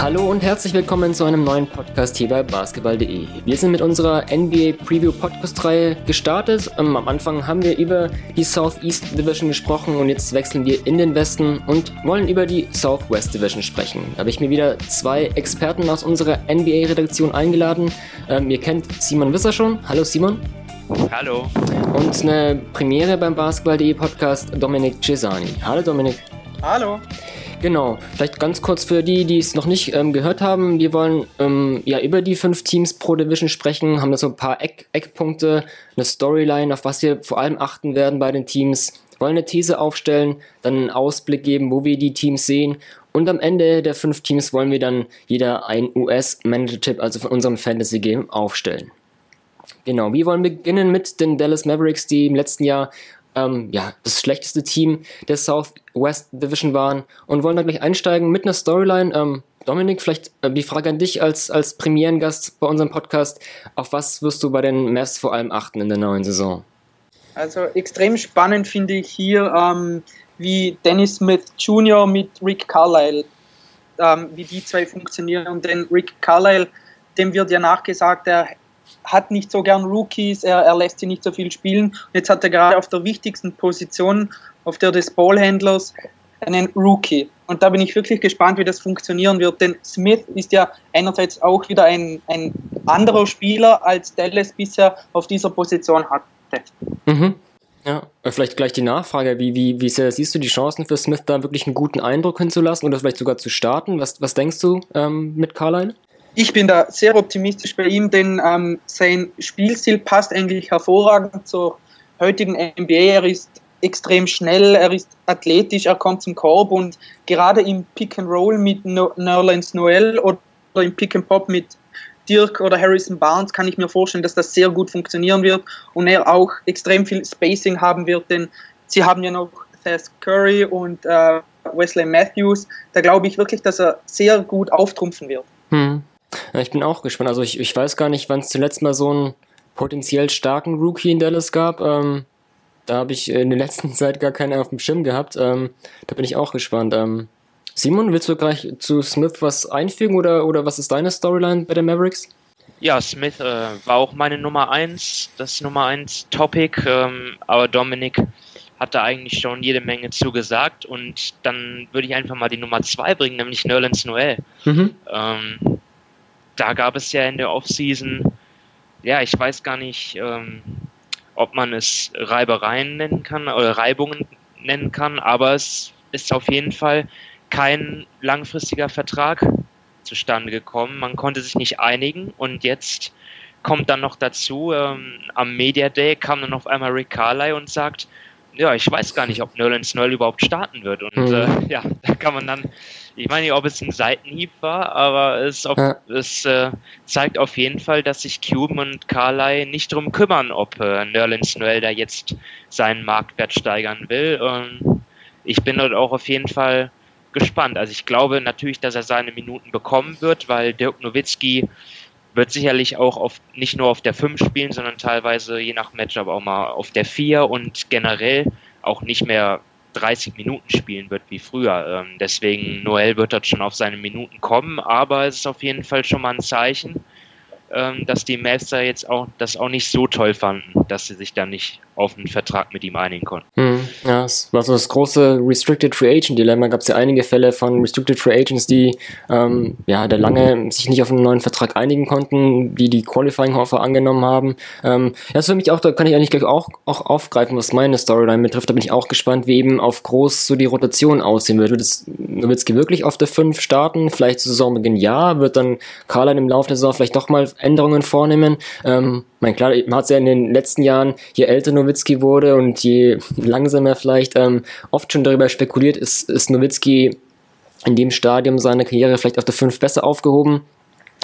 Hallo und herzlich willkommen zu einem neuen Podcast hier bei basketball.de. Wir sind mit unserer NBA Preview Podcast Reihe gestartet. Ähm, am Anfang haben wir über die Southeast Division gesprochen und jetzt wechseln wir in den Westen und wollen über die Southwest Division sprechen. Da habe ich mir wieder zwei Experten aus unserer NBA Redaktion eingeladen. Ähm, ihr kennt Simon Wisser schon. Hallo Simon. Hallo. Und eine Premiere beim Basketball.de Podcast Dominik Cesani. Hallo Dominik. Hallo. Genau, vielleicht ganz kurz für die, die es noch nicht ähm, gehört haben. Wir wollen ähm, ja über die fünf Teams pro Division sprechen, haben da so ein paar Eck Eckpunkte, eine Storyline, auf was wir vor allem achten werden bei den Teams, wollen eine These aufstellen, dann einen Ausblick geben, wo wir die Teams sehen und am Ende der fünf Teams wollen wir dann jeder ein US-Manager-Tipp, also von unserem Fantasy-Game, aufstellen. Genau, wir wollen beginnen mit den Dallas Mavericks, die im letzten Jahr ähm, ja, das schlechteste Team der Southwest Division waren und wollen da gleich einsteigen mit einer Storyline. Ähm, Dominik, vielleicht äh, die Frage an dich als, als Premierengast bei unserem Podcast. Auf was wirst du bei den Mavs vor allem achten in der neuen Saison? Also extrem spannend finde ich hier, ähm, wie Dennis Smith Jr. mit Rick Carlisle, ähm, wie die zwei funktionieren. Denn Rick Carlisle, dem wird ja nachgesagt, er hat nicht so gern Rookies, er, er lässt sie nicht so viel spielen. Und jetzt hat er gerade auf der wichtigsten Position, auf der des Ballhändlers, einen Rookie. Und da bin ich wirklich gespannt, wie das funktionieren wird. Denn Smith ist ja einerseits auch wieder ein, ein anderer Spieler, als Dallas bisher auf dieser Position hatte. Mhm. Ja, vielleicht gleich die Nachfrage, wie, wie, wie siehst du die Chancen für Smith, da wirklich einen guten Eindruck hinzulassen oder vielleicht sogar zu starten? Was, was denkst du ähm, mit Carline? Ich bin da sehr optimistisch bei ihm, denn ähm, sein Spielstil passt eigentlich hervorragend zur heutigen NBA. Er ist extrem schnell, er ist athletisch, er kommt zum Korb und gerade im Pick and Roll mit no Nerlens Noel oder im Pick and Pop mit Dirk oder Harrison Barnes kann ich mir vorstellen, dass das sehr gut funktionieren wird und er auch extrem viel Spacing haben wird, denn sie haben ja noch Seth Curry und äh, Wesley Matthews. Da glaube ich wirklich, dass er sehr gut auftrumpfen wird. Hm. Ich bin auch gespannt. Also ich, ich weiß gar nicht, wann es zuletzt mal so einen potenziell starken Rookie in Dallas gab. Ähm, da habe ich in der letzten Zeit gar keinen auf dem Schirm gehabt. Ähm, da bin ich auch gespannt. Ähm, Simon, willst du gleich zu Smith was einfügen oder, oder was ist deine Storyline bei den Mavericks? Ja, Smith äh, war auch meine Nummer 1, das Nummer 1 Topic, ähm, aber Dominik hat da eigentlich schon jede Menge zugesagt und dann würde ich einfach mal die Nummer 2 bringen, nämlich Nerlens Noel. Mhm. Ähm, da gab es ja in der Offseason, ja, ich weiß gar nicht, ähm, ob man es Reibereien nennen kann oder Reibungen nennen kann, aber es ist auf jeden Fall kein langfristiger Vertrag zustande gekommen. Man konnte sich nicht einigen und jetzt kommt dann noch dazu, ähm, am Media Day kam dann auf einmal Rick Carly und sagt, ja, ich weiß gar nicht, ob Nerlens Noel überhaupt starten wird. Und mhm. äh, ja, da kann man dann ich meine nicht, ob es ein Seitenhieb war, aber es, auf, ja. es äh, zeigt auf jeden Fall, dass sich Cuban und Carly nicht darum kümmern, ob äh, Nerlens Noel da jetzt seinen Marktwert steigern will. Und ich bin dort auch auf jeden Fall gespannt. Also ich glaube natürlich, dass er seine Minuten bekommen wird, weil Dirk Nowitzki wird sicherlich auch auf, nicht nur auf der 5 spielen, sondern teilweise je nach Matchup auch mal auf der 4 und generell auch nicht mehr 30 Minuten spielen wird wie früher. Ähm, deswegen Noel wird dort schon auf seine Minuten kommen, aber es ist auf jeden Fall schon mal ein Zeichen, ähm, dass die Mavs da jetzt auch das auch nicht so toll fanden, dass sie sich da nicht auf einen Vertrag mit ihm einigen konnten. Hm, ja, es war so das große Restricted Free Agent Dilemma. Gab es ja einige Fälle von Restricted Free Agents, die ähm, ja da lange sich nicht auf einen neuen Vertrag einigen konnten, die die Qualifying Offer angenommen haben. Ähm, das für mich auch, da kann ich eigentlich gleich auch, auch aufgreifen, was meine Storyline betrifft. Da bin ich auch gespannt, wie eben auf groß so die Rotation aussehen wird. Wird es wirklich auf der 5 starten? Vielleicht zu Saisonbeginn ja. Wird dann Carline im Laufe der Saison vielleicht doch mal Änderungen vornehmen? Ähm, mein klar, man hat es ja in den letzten Jahren, je älter Nowitzki wurde und je langsamer vielleicht, ähm, oft schon darüber spekuliert, ist, ist Nowitzki in dem Stadium seiner Karriere vielleicht auf der 5 besser aufgehoben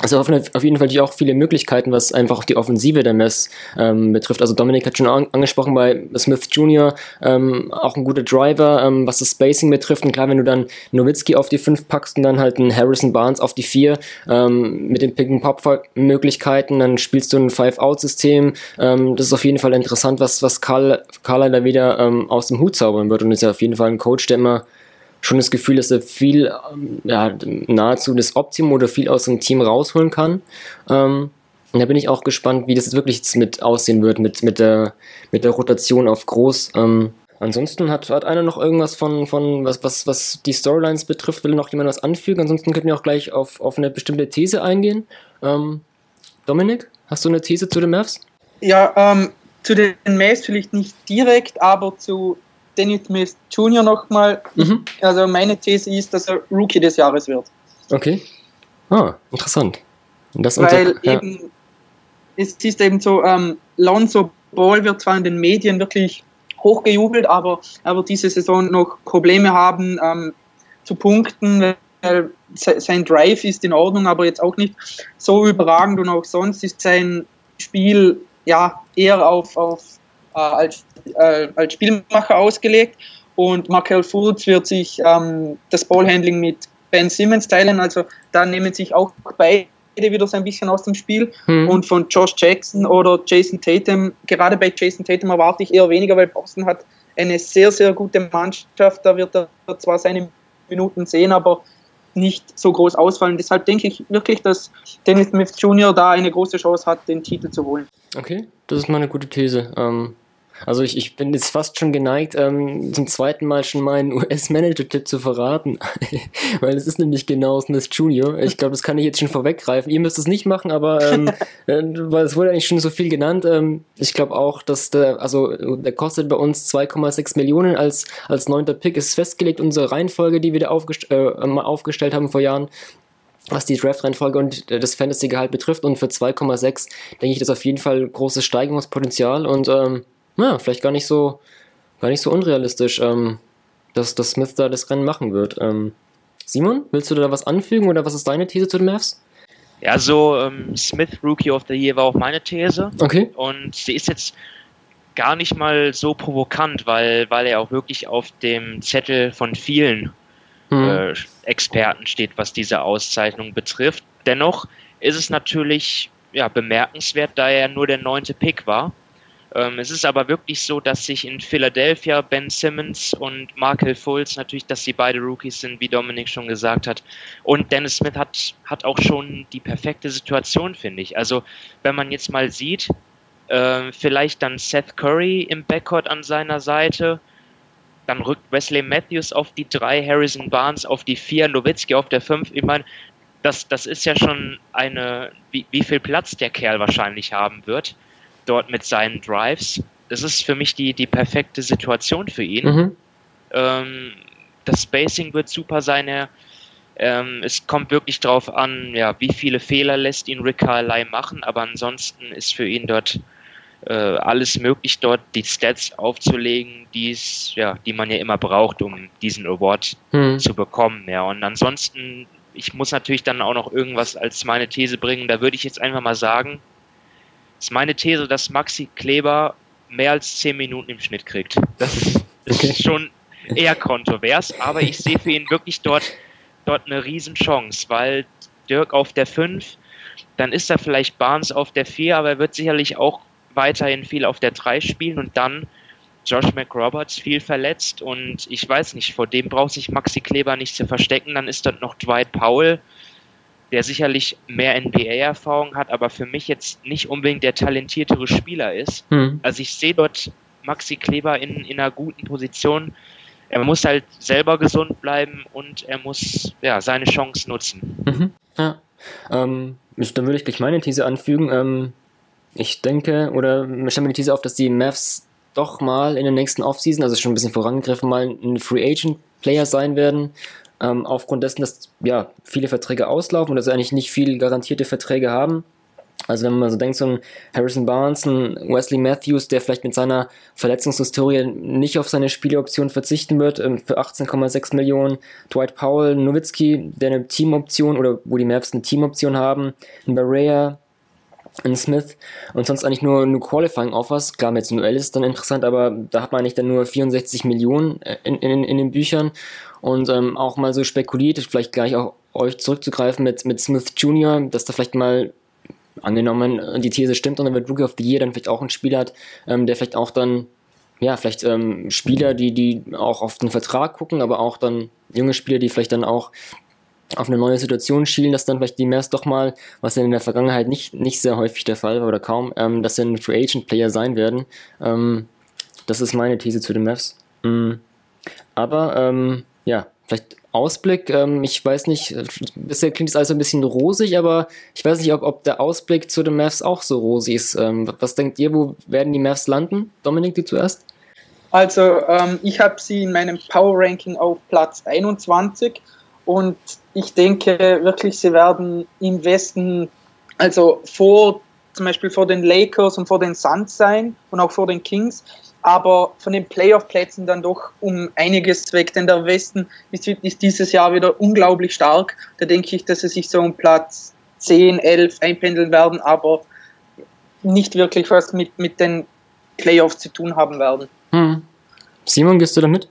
also auf jeden Fall auch viele Möglichkeiten, was einfach auch die Offensive der Mess ähm, betrifft. Also Dominik hat schon an angesprochen bei Smith Jr., ähm, auch ein guter Driver, ähm, was das Spacing betrifft. Und klar, wenn du dann Nowitzki auf die 5 packst und dann halt einen Harrison Barnes auf die 4 ähm, mit den Pick-and-Pop-Möglichkeiten, dann spielst du ein Five-Out-System. Ähm, das ist auf jeden Fall interessant, was, was Karl, Karl da wieder ähm, aus dem Hut zaubern wird. Und ist ja auf jeden Fall ein Coach, der immer schon das Gefühl, dass er viel, ähm, ja, nahezu das Optimum oder viel aus dem Team rausholen kann. Ähm, und da bin ich auch gespannt, wie das jetzt wirklich mit aussehen wird, mit, mit, der, mit der Rotation auf groß. Ähm, ansonsten hat, hat einer noch irgendwas von, von was, was, was die Storylines betrifft, will noch jemand was anfügen? Ansonsten könnten wir auch gleich auf, auf eine bestimmte These eingehen. Ähm, Dominik, hast du eine These zu den Mavs? Ja, ähm, zu den Mavs vielleicht nicht direkt, aber zu Dennis Smith Jr. nochmal. Mhm. Also meine These ist, dass er Rookie des Jahres wird. Okay. Ah, interessant. Das Weil ja. eben es ist eben so, ähm, Lonzo Ball wird zwar in den Medien wirklich hochgejubelt, aber er wird diese Saison noch Probleme haben ähm, zu punkten, weil sein Drive ist in Ordnung, aber jetzt auch nicht so überragend und auch sonst ist sein Spiel ja eher auf, auf äh, als, äh, als Spielmacher ausgelegt und Markel Fultz wird sich ähm, das Ballhandling mit Ben Simmons teilen, also da nehmen sich auch beide wieder so ein bisschen aus dem Spiel. Mhm. Und von Josh Jackson oder Jason Tatum, gerade bei Jason Tatum erwarte ich eher weniger, weil Boston hat eine sehr, sehr gute Mannschaft. Da wird er zwar seine Minuten sehen, aber nicht so groß ausfallen. Deshalb denke ich wirklich, dass Dennis Smith Jr. da eine große Chance hat, den Titel zu holen. Okay, das ist mal eine gute These. Ähm, also ich, ich bin jetzt fast schon geneigt, ähm, zum zweiten Mal schon meinen US-Manager-Tipp zu verraten. Weil es ist nämlich genau Smith Jr. Ich glaube, das kann ich jetzt schon vorweggreifen. Ihr müsst es nicht machen, aber ähm, äh, weil es wurde eigentlich schon so viel genannt. Ähm, ich glaube auch, dass der, also der kostet bei uns 2,6 Millionen als, als neunter Pick, ist festgelegt, unsere Reihenfolge, die wir da aufgest äh, aufgestellt haben vor Jahren was die Draft-Reihenfolge und äh, das Fantasy-Gehalt betrifft. Und für 2,6 denke ich, das auf jeden Fall großes Steigerungspotenzial. Und ähm, ja, vielleicht gar nicht so, gar nicht so unrealistisch, ähm, dass, dass Smith da das Rennen machen wird. Ähm, Simon, willst du da was anfügen oder was ist deine These zu den Mavs? Ja, so ähm, Smith Rookie of the Year war auch meine These. Okay. Und sie ist jetzt gar nicht mal so provokant, weil, weil er auch wirklich auf dem Zettel von vielen hm. äh, Experten steht, was diese Auszeichnung betrifft. Dennoch ist es natürlich ja, bemerkenswert, da er nur der neunte Pick war. Ähm, es ist aber wirklich so, dass sich in Philadelphia Ben Simmons und Markel Fultz natürlich, dass sie beide Rookies sind, wie Dominik schon gesagt hat. Und Dennis Smith hat, hat auch schon die perfekte Situation, finde ich. Also, wenn man jetzt mal sieht, äh, vielleicht dann Seth Curry im Backcourt an seiner Seite, dann rückt Wesley Matthews auf die drei, Harrison Barnes auf die vier, Nowitzki auf der fünf. Ich meine, das, das ist ja schon eine, wie, wie viel Platz der Kerl wahrscheinlich haben wird dort mit seinen Drives. Das ist für mich die, die perfekte Situation für ihn. Mhm. Ähm, das Spacing wird super sein. Er, ähm, es kommt wirklich darauf an, ja, wie viele Fehler lässt ihn Rick Carlisle machen, aber ansonsten ist für ihn dort äh, alles möglich, dort die Stats aufzulegen, die's, ja, die man ja immer braucht, um diesen Award mhm. zu bekommen. Ja. Und ansonsten, ich muss natürlich dann auch noch irgendwas als meine These bringen. Da würde ich jetzt einfach mal sagen, ist meine These, dass Maxi Kleber mehr als 10 Minuten im Schnitt kriegt. Das ist, das okay. ist schon eher kontrovers, aber ich sehe für ihn wirklich dort, dort eine Riesenchance, weil Dirk auf der 5, dann ist da vielleicht Barnes auf der 4, aber er wird sicherlich auch weiterhin viel auf der 3 spielen und dann Josh McRoberts viel verletzt und ich weiß nicht, vor dem braucht sich Maxi Kleber nicht zu verstecken. Dann ist dort noch Dwight Powell, der sicherlich mehr NBA-Erfahrung hat, aber für mich jetzt nicht unbedingt der talentiertere Spieler ist. Mhm. Also ich sehe dort Maxi Kleber in, in einer guten Position. Er muss halt selber gesund bleiben und er muss ja, seine Chance nutzen. Mhm. Ja. Ähm, dann würde ich gleich meine These anfügen. Ähm, ich denke, oder ich stelle mir die These auf, dass die Mavs doch mal in der nächsten Offseason, also schon ein bisschen vorangegriffen, mal ein Free Agent Player sein werden ähm, aufgrund dessen, dass ja, viele Verträge auslaufen und dass sie eigentlich nicht viel garantierte Verträge haben. Also wenn man so denkt, so ein Harrison Barnes, ein Wesley Matthews, der vielleicht mit seiner Verletzungshistorie nicht auf seine Spieleoption verzichten wird, ähm, für 18,6 Millionen. Dwight Powell, Nowitzki, der eine Teamoption oder wo die Mavs eine Teamoption haben. Ein Barea, ein Smith und sonst eigentlich nur, nur Qualifying Offers. Klar, mit Noel ist dann interessant, aber da hat man eigentlich dann nur 64 Millionen in, in, in den Büchern und ähm, auch mal so spekuliert, vielleicht gleich auch euch zurückzugreifen mit, mit Smith Jr., dass da vielleicht mal angenommen die These stimmt und dann wird Rookie of the Year dann vielleicht auch ein Spieler hat, ähm, der vielleicht auch dann ja, vielleicht ähm, Spieler, die, die auch auf den Vertrag gucken, aber auch dann junge Spieler, die vielleicht dann auch auf eine neue Situation schielen, dass dann vielleicht die Mavs doch mal, was in der Vergangenheit nicht, nicht sehr häufig der Fall war oder kaum, ähm, dass sie ein Free Agent Player sein werden. Ähm, das ist meine These zu den Mavs. Mhm. Aber ähm, ja, vielleicht Ausblick, ähm, ich weiß nicht, bisher klingt es alles ein bisschen rosig, aber ich weiß nicht, ob, ob der Ausblick zu den Mavs auch so rosig ist. Ähm, was denkt ihr, wo werden die Mavs landen? Dominik, du zuerst? Also, ähm, ich habe sie in meinem Power Ranking auf Platz 21 und ich denke wirklich, sie werden im Westen, also vor zum Beispiel vor den Lakers und vor den Suns sein und auch vor den Kings, aber von den Playoff-Plätzen dann doch um einiges weg, denn der Westen ist, ist, dieses Jahr wieder unglaublich stark. Da denke ich, dass sie sich so um Platz 10, 11 einpendeln werden, aber nicht wirklich was mit, mit den Playoffs zu tun haben werden. Hm. Simon, gehst du damit?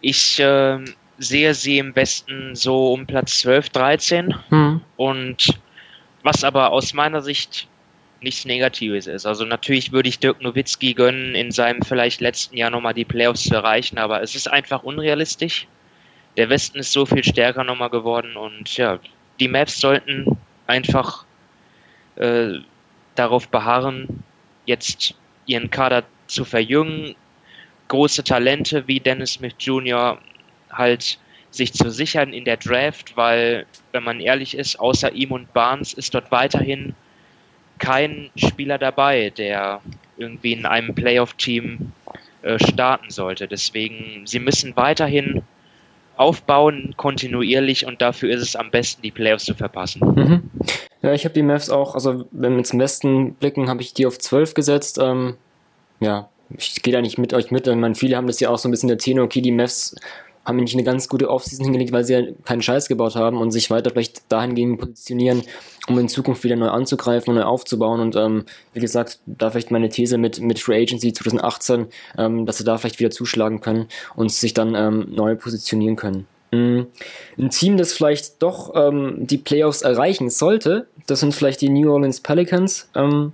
Ich äh, sehe sie im Westen so um Platz 12, 13 hm. und was aber aus meiner Sicht nichts Negatives ist. Also natürlich würde ich Dirk Nowitzki gönnen, in seinem vielleicht letzten Jahr nochmal die Playoffs zu erreichen, aber es ist einfach unrealistisch. Der Westen ist so viel stärker nochmal geworden und ja, die Maps sollten einfach äh, darauf beharren, jetzt ihren Kader zu verjüngen, große Talente wie Dennis Smith Jr. halt sich zu sichern in der Draft, weil, wenn man ehrlich ist, außer ihm und Barnes ist dort weiterhin kein Spieler dabei, der irgendwie in einem Playoff-Team äh, starten sollte. Deswegen, sie müssen weiterhin aufbauen, kontinuierlich und dafür ist es am besten, die Playoffs zu verpassen. Mhm. Ja, ich habe die Mavs auch, also wenn wir zum Westen blicken, habe ich die auf 12 gesetzt. Ähm, ja, ich gehe da nicht mit euch mit. Ich viele haben das ja auch so ein bisschen der Tenor, okay, die Mavs haben nicht eine ganz gute Offseason hingelegt, weil sie ja keinen Scheiß gebaut haben und sich weiter vielleicht dahingehend positionieren, um in Zukunft wieder neu anzugreifen und neu aufzubauen. Und ähm, wie gesagt, da vielleicht meine These mit, mit Free Agency 2018, ähm, dass sie da vielleicht wieder zuschlagen können und sich dann ähm, neu positionieren können. Mhm. Ein Team, das vielleicht doch ähm, die Playoffs erreichen sollte, das sind vielleicht die New Orleans Pelicans. Ähm,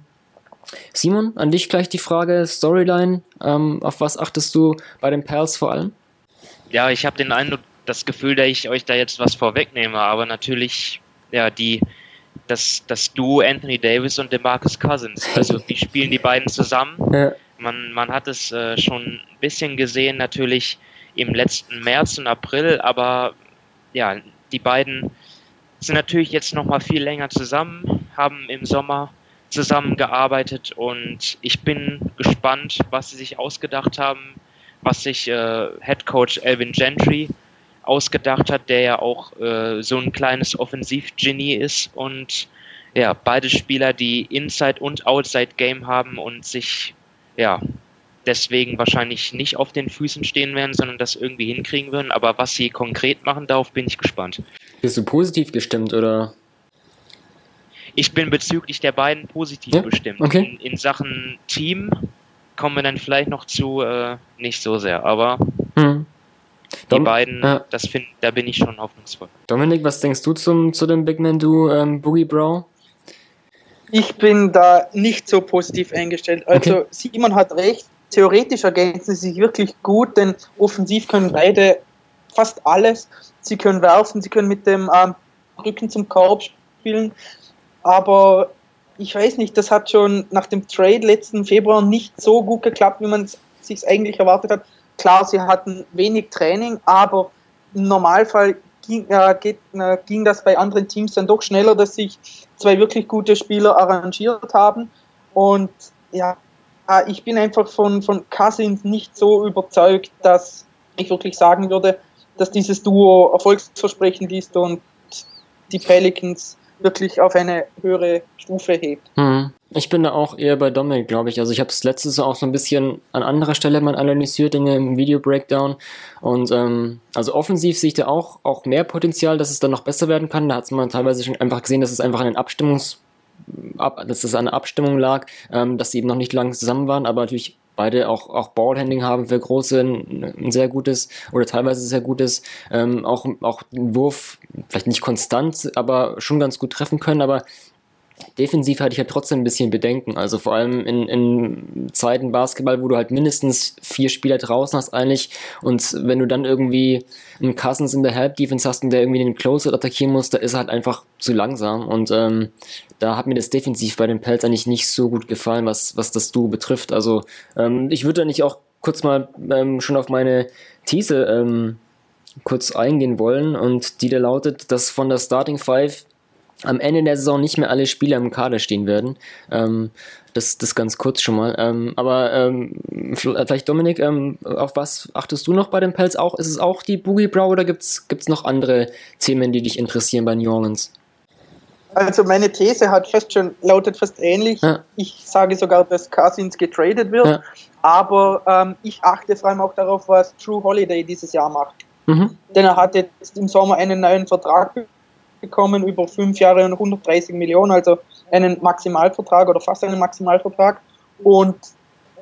Simon, an dich gleich die Frage, Storyline, ähm, auf was achtest du bei den Pels vor allem? Ja, ich habe den Eindruck, das Gefühl, dass ich euch da jetzt was vorwegnehme, aber natürlich, ja, die, das, das Duo Anthony Davis und DeMarcus Cousins. Also, wie spielen die beiden zusammen? Ja. Man, man hat es äh, schon ein bisschen gesehen, natürlich im letzten März und April, aber ja, die beiden sind natürlich jetzt noch mal viel länger zusammen, haben im Sommer zusammengearbeitet und ich bin gespannt, was sie sich ausgedacht haben was sich äh, Head Coach Elvin Gentry ausgedacht hat, der ja auch äh, so ein kleines Offensivgenie ist und ja, beide Spieler, die Inside und Outside Game haben und sich ja deswegen wahrscheinlich nicht auf den Füßen stehen werden, sondern das irgendwie hinkriegen würden. Aber was sie konkret machen, darauf bin ich gespannt. Bist du positiv gestimmt oder? Ich bin bezüglich der beiden positiv ja? bestimmt. Okay. In, in Sachen Team kommen wir dann vielleicht noch zu, äh, nicht so sehr, aber hm. die Dom beiden, ja. das find, da bin ich schon hoffnungsvoll. Dominik, was denkst du zum, zu dem Big Man Du ähm, Boogie Brow? Ich bin da nicht so positiv eingestellt. Also okay. Simon hat recht, theoretisch ergänzen sie sich wirklich gut, denn offensiv können beide fast alles. Sie können werfen, sie können mit dem ähm, Rücken zum Korb spielen, aber ich weiß nicht, das hat schon nach dem Trade letzten Februar nicht so gut geklappt, wie man es sich eigentlich erwartet hat. Klar, sie hatten wenig Training, aber im Normalfall ging, äh, geht, äh, ging das bei anderen Teams dann doch schneller, dass sich zwei wirklich gute Spieler arrangiert haben. Und ja, äh, ich bin einfach von, von Cousins nicht so überzeugt, dass ich wirklich sagen würde, dass dieses Duo erfolgsversprechend ist und die Pelicans wirklich auf eine höhere Stufe hebt. Hm. Ich bin da auch eher bei Dominik, glaube ich. Also ich habe es letztes auch so ein bisschen an anderer Stelle mal analysiert in dem Video-Breakdown. Und ähm, also offensiv sehe ich da auch, auch mehr Potenzial, dass es dann noch besser werden kann. Da hat man teilweise schon einfach gesehen, dass es einfach an den Abstimmungs ab, dass es an der Abstimmung lag, ähm, dass sie eben noch nicht lange zusammen waren, aber natürlich beide auch, auch Ballhandling haben für große ein, sehr gutes oder teilweise sehr gutes, ähm, auch, auch den Wurf vielleicht nicht konstant, aber schon ganz gut treffen können, aber defensiv hatte ich halt trotzdem ein bisschen Bedenken. Also vor allem in, in Zeiten Basketball, wo du halt mindestens vier Spieler draußen hast eigentlich und wenn du dann irgendwie einen Cousins in der Help Defense hast und der irgendwie den Closer attackieren muss, da ist er halt einfach zu langsam und ähm, da hat mir das defensiv bei den Pelts eigentlich nicht so gut gefallen, was, was das Duo betrifft. Also ähm, ich würde da nicht auch kurz mal ähm, schon auf meine These ähm, kurz eingehen wollen und die da lautet, dass von der Starting Five am Ende der Saison nicht mehr alle Spieler im Kader stehen werden. Ähm, das, das ganz kurz schon mal. Ähm, aber ähm, vielleicht Dominik, ähm, auf was achtest du noch bei den Pelz auch? Ist es auch die Boogie Brow oder gibt es noch andere Themen, die dich interessieren bei New Orleans? Also meine These hat fast schon lautet fast ähnlich. Ja. Ich sage sogar, dass Cousins getradet wird. Ja. Aber ähm, ich achte vor allem auch darauf, was True Holiday dieses Jahr macht. Mhm. Denn er hat jetzt im Sommer einen neuen Vertrag bekommen über fünf Jahre und 130 Millionen, also einen Maximalvertrag oder fast einen Maximalvertrag. Und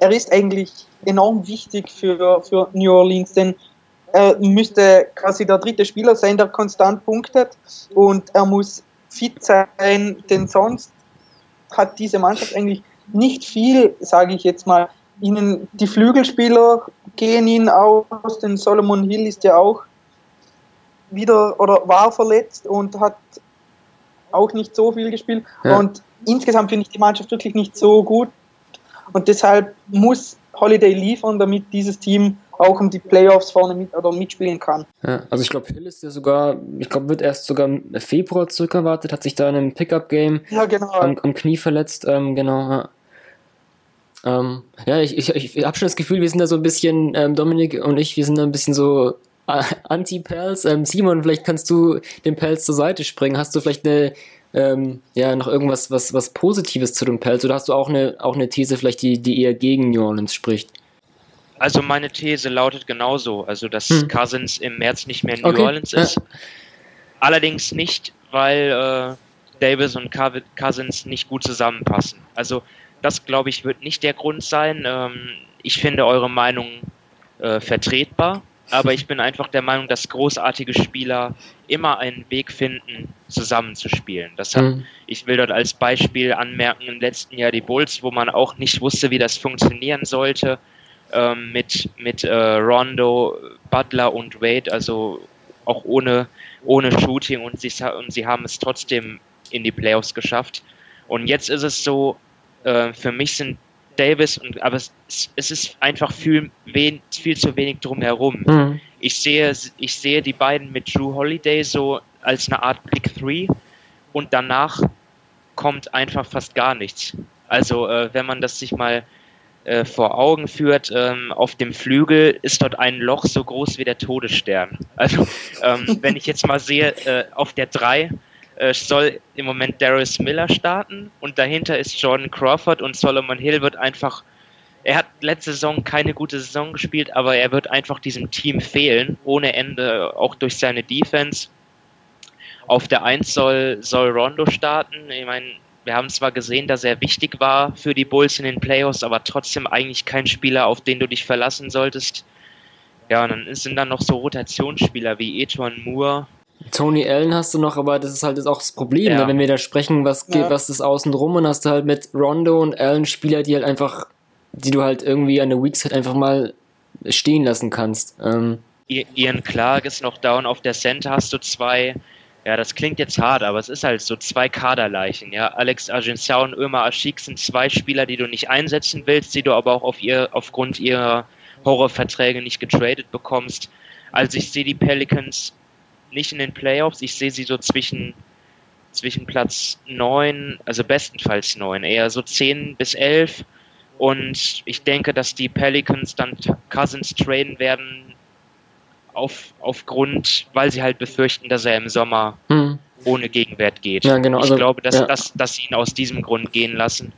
er ist eigentlich enorm wichtig für, für New Orleans, denn er müsste quasi der dritte Spieler sein, der konstant punktet und er muss fit sein, denn sonst hat diese Mannschaft eigentlich nicht viel, sage ich jetzt mal. Ihnen die Flügelspieler gehen ihnen aus, denn Solomon Hill ist ja auch wieder oder war verletzt und hat auch nicht so viel gespielt. Ja. Und insgesamt finde ich die Mannschaft wirklich nicht so gut. Und deshalb muss Holiday liefern, damit dieses Team auch um die Playoffs vorne mit oder mitspielen kann. Ja, also ich glaube, Hill ist ja sogar, ich glaube, wird erst sogar im Februar zurückerwartet, hat sich da in einem Pickup-Game ja, genau. am, am, Knie verletzt, ähm, genau. Ja. Ähm, ja, ich, ich, ich habe schon das Gefühl, wir sind da so ein bisschen, ähm, Dominik und ich, wir sind da ein bisschen so Anti-Pels. Ähm, Simon, vielleicht kannst du den Pels zur Seite springen. Hast du vielleicht eine, ähm, ja, noch irgendwas was, was Positives zu den Pels oder hast du auch eine, auch eine These, vielleicht, die, die eher gegen New Orleans spricht? Also meine These lautet genauso, also dass hm. Cousins im März nicht mehr in New okay. Orleans ist. Ja. Allerdings nicht, weil äh, Davis und Cousins nicht gut zusammenpassen. Also das, glaube ich, wird nicht der Grund sein. Ähm, ich finde eure Meinung äh, vertretbar aber ich bin einfach der Meinung, dass großartige Spieler immer einen Weg finden, zusammenzuspielen. Das hat, mhm. Ich will dort als Beispiel anmerken, im letzten Jahr die Bulls, wo man auch nicht wusste, wie das funktionieren sollte, ähm, mit, mit äh, Rondo, Butler und Wade, also auch ohne, ohne Shooting und sie, und sie haben es trotzdem in die Playoffs geschafft. Und jetzt ist es so, äh, für mich sind Davis, und, aber es, es ist einfach viel, wen, viel zu wenig drumherum. Mhm. Ich, sehe, ich sehe die beiden mit Drew Holiday so als eine Art Big Three und danach kommt einfach fast gar nichts. Also äh, wenn man das sich mal äh, vor Augen führt, ähm, auf dem Flügel ist dort ein Loch so groß wie der Todesstern. Also ähm, wenn ich jetzt mal sehe, äh, auf der 3 äh, soll im Moment Darius Miller starten und dahinter ist Jordan Crawford und Solomon Hill wird einfach, er hat letzte Saison keine gute Saison gespielt, aber er wird einfach diesem Team fehlen, ohne Ende, auch durch seine Defense. Auf der 1 soll, soll Rondo starten. Ich meine, wir haben zwar gesehen, dass er wichtig war für die Bulls in den Playoffs, aber trotzdem eigentlich kein Spieler, auf den du dich verlassen solltest. Ja, und dann sind dann noch so Rotationsspieler wie Etwan Moore, Tony Allen hast du noch, aber das ist halt auch das Problem, ja. ne? wenn wir da sprechen, was geht, ja. was ist außen rum und hast du halt mit Rondo und Allen Spieler, die halt einfach, die du halt irgendwie an der Weekset einfach mal stehen lassen kannst. Ähm. Ian Clark ist noch down auf der Center, hast du zwei, ja, das klingt jetzt hart, aber es ist halt so zwei Kaderleichen, ja. Alex Argenziao und Ömer Aschik sind zwei Spieler, die du nicht einsetzen willst, die du aber auch auf ihr, aufgrund ihrer Horrorverträge nicht getradet bekommst. Also ich sehe die Pelicans nicht in den Playoffs. Ich sehe sie so zwischen, zwischen Platz 9, also bestenfalls 9, eher so 10 bis 11. Und ich denke, dass die Pelicans dann Cousins traden werden auf, aufgrund, weil sie halt befürchten, dass er im Sommer hm. ohne Gegenwert geht. Ja, genau. Ich also, glaube, dass, ja. dass, dass sie ihn aus diesem Grund gehen lassen.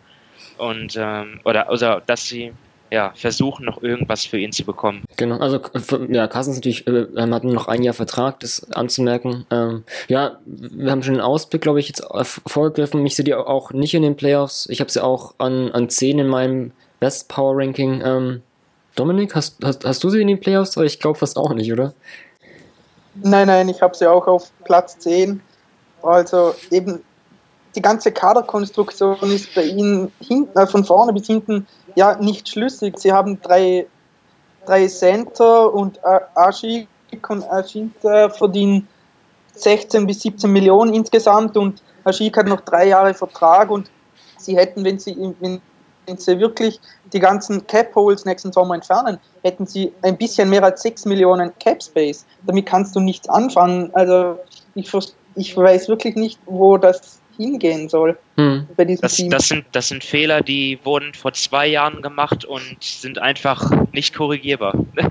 Und ähm, oder also dass sie ja, versuchen, noch irgendwas für ihn zu bekommen. Genau, also ja, Cousins natürlich äh, hat noch ein Jahr Vertrag, das anzumerken. Ähm, ja, wir haben schon einen Ausblick, glaube ich, jetzt vorgegriffen. Ich sehe die auch nicht in den Playoffs. Ich habe sie auch an, an 10 in meinem Best Power Ranking. Ähm, Dominik, hast, hast, hast du sie in den Playoffs? Aber ich glaube fast auch nicht, oder? Nein, nein, ich habe sie auch auf Platz 10. Also eben die ganze Kaderkonstruktion ist bei ihnen hinten, äh, von vorne bis hinten ja nicht schlüssig. Sie haben drei, drei Center und Ashik und Ashinta verdienen 16 bis 17 Millionen insgesamt und Ashik hat noch drei Jahre Vertrag und sie hätten, wenn sie, wenn, wenn sie wirklich die ganzen Cap Holes nächsten Sommer entfernen, hätten sie ein bisschen mehr als 6 Millionen Cap Space. Damit kannst du nichts anfangen. Also ich, ich weiß wirklich nicht, wo das hingehen soll hm. bei diesem das, Team. Das sind, das sind Fehler, die wurden vor zwei Jahren gemacht und sind einfach nicht korrigierbar.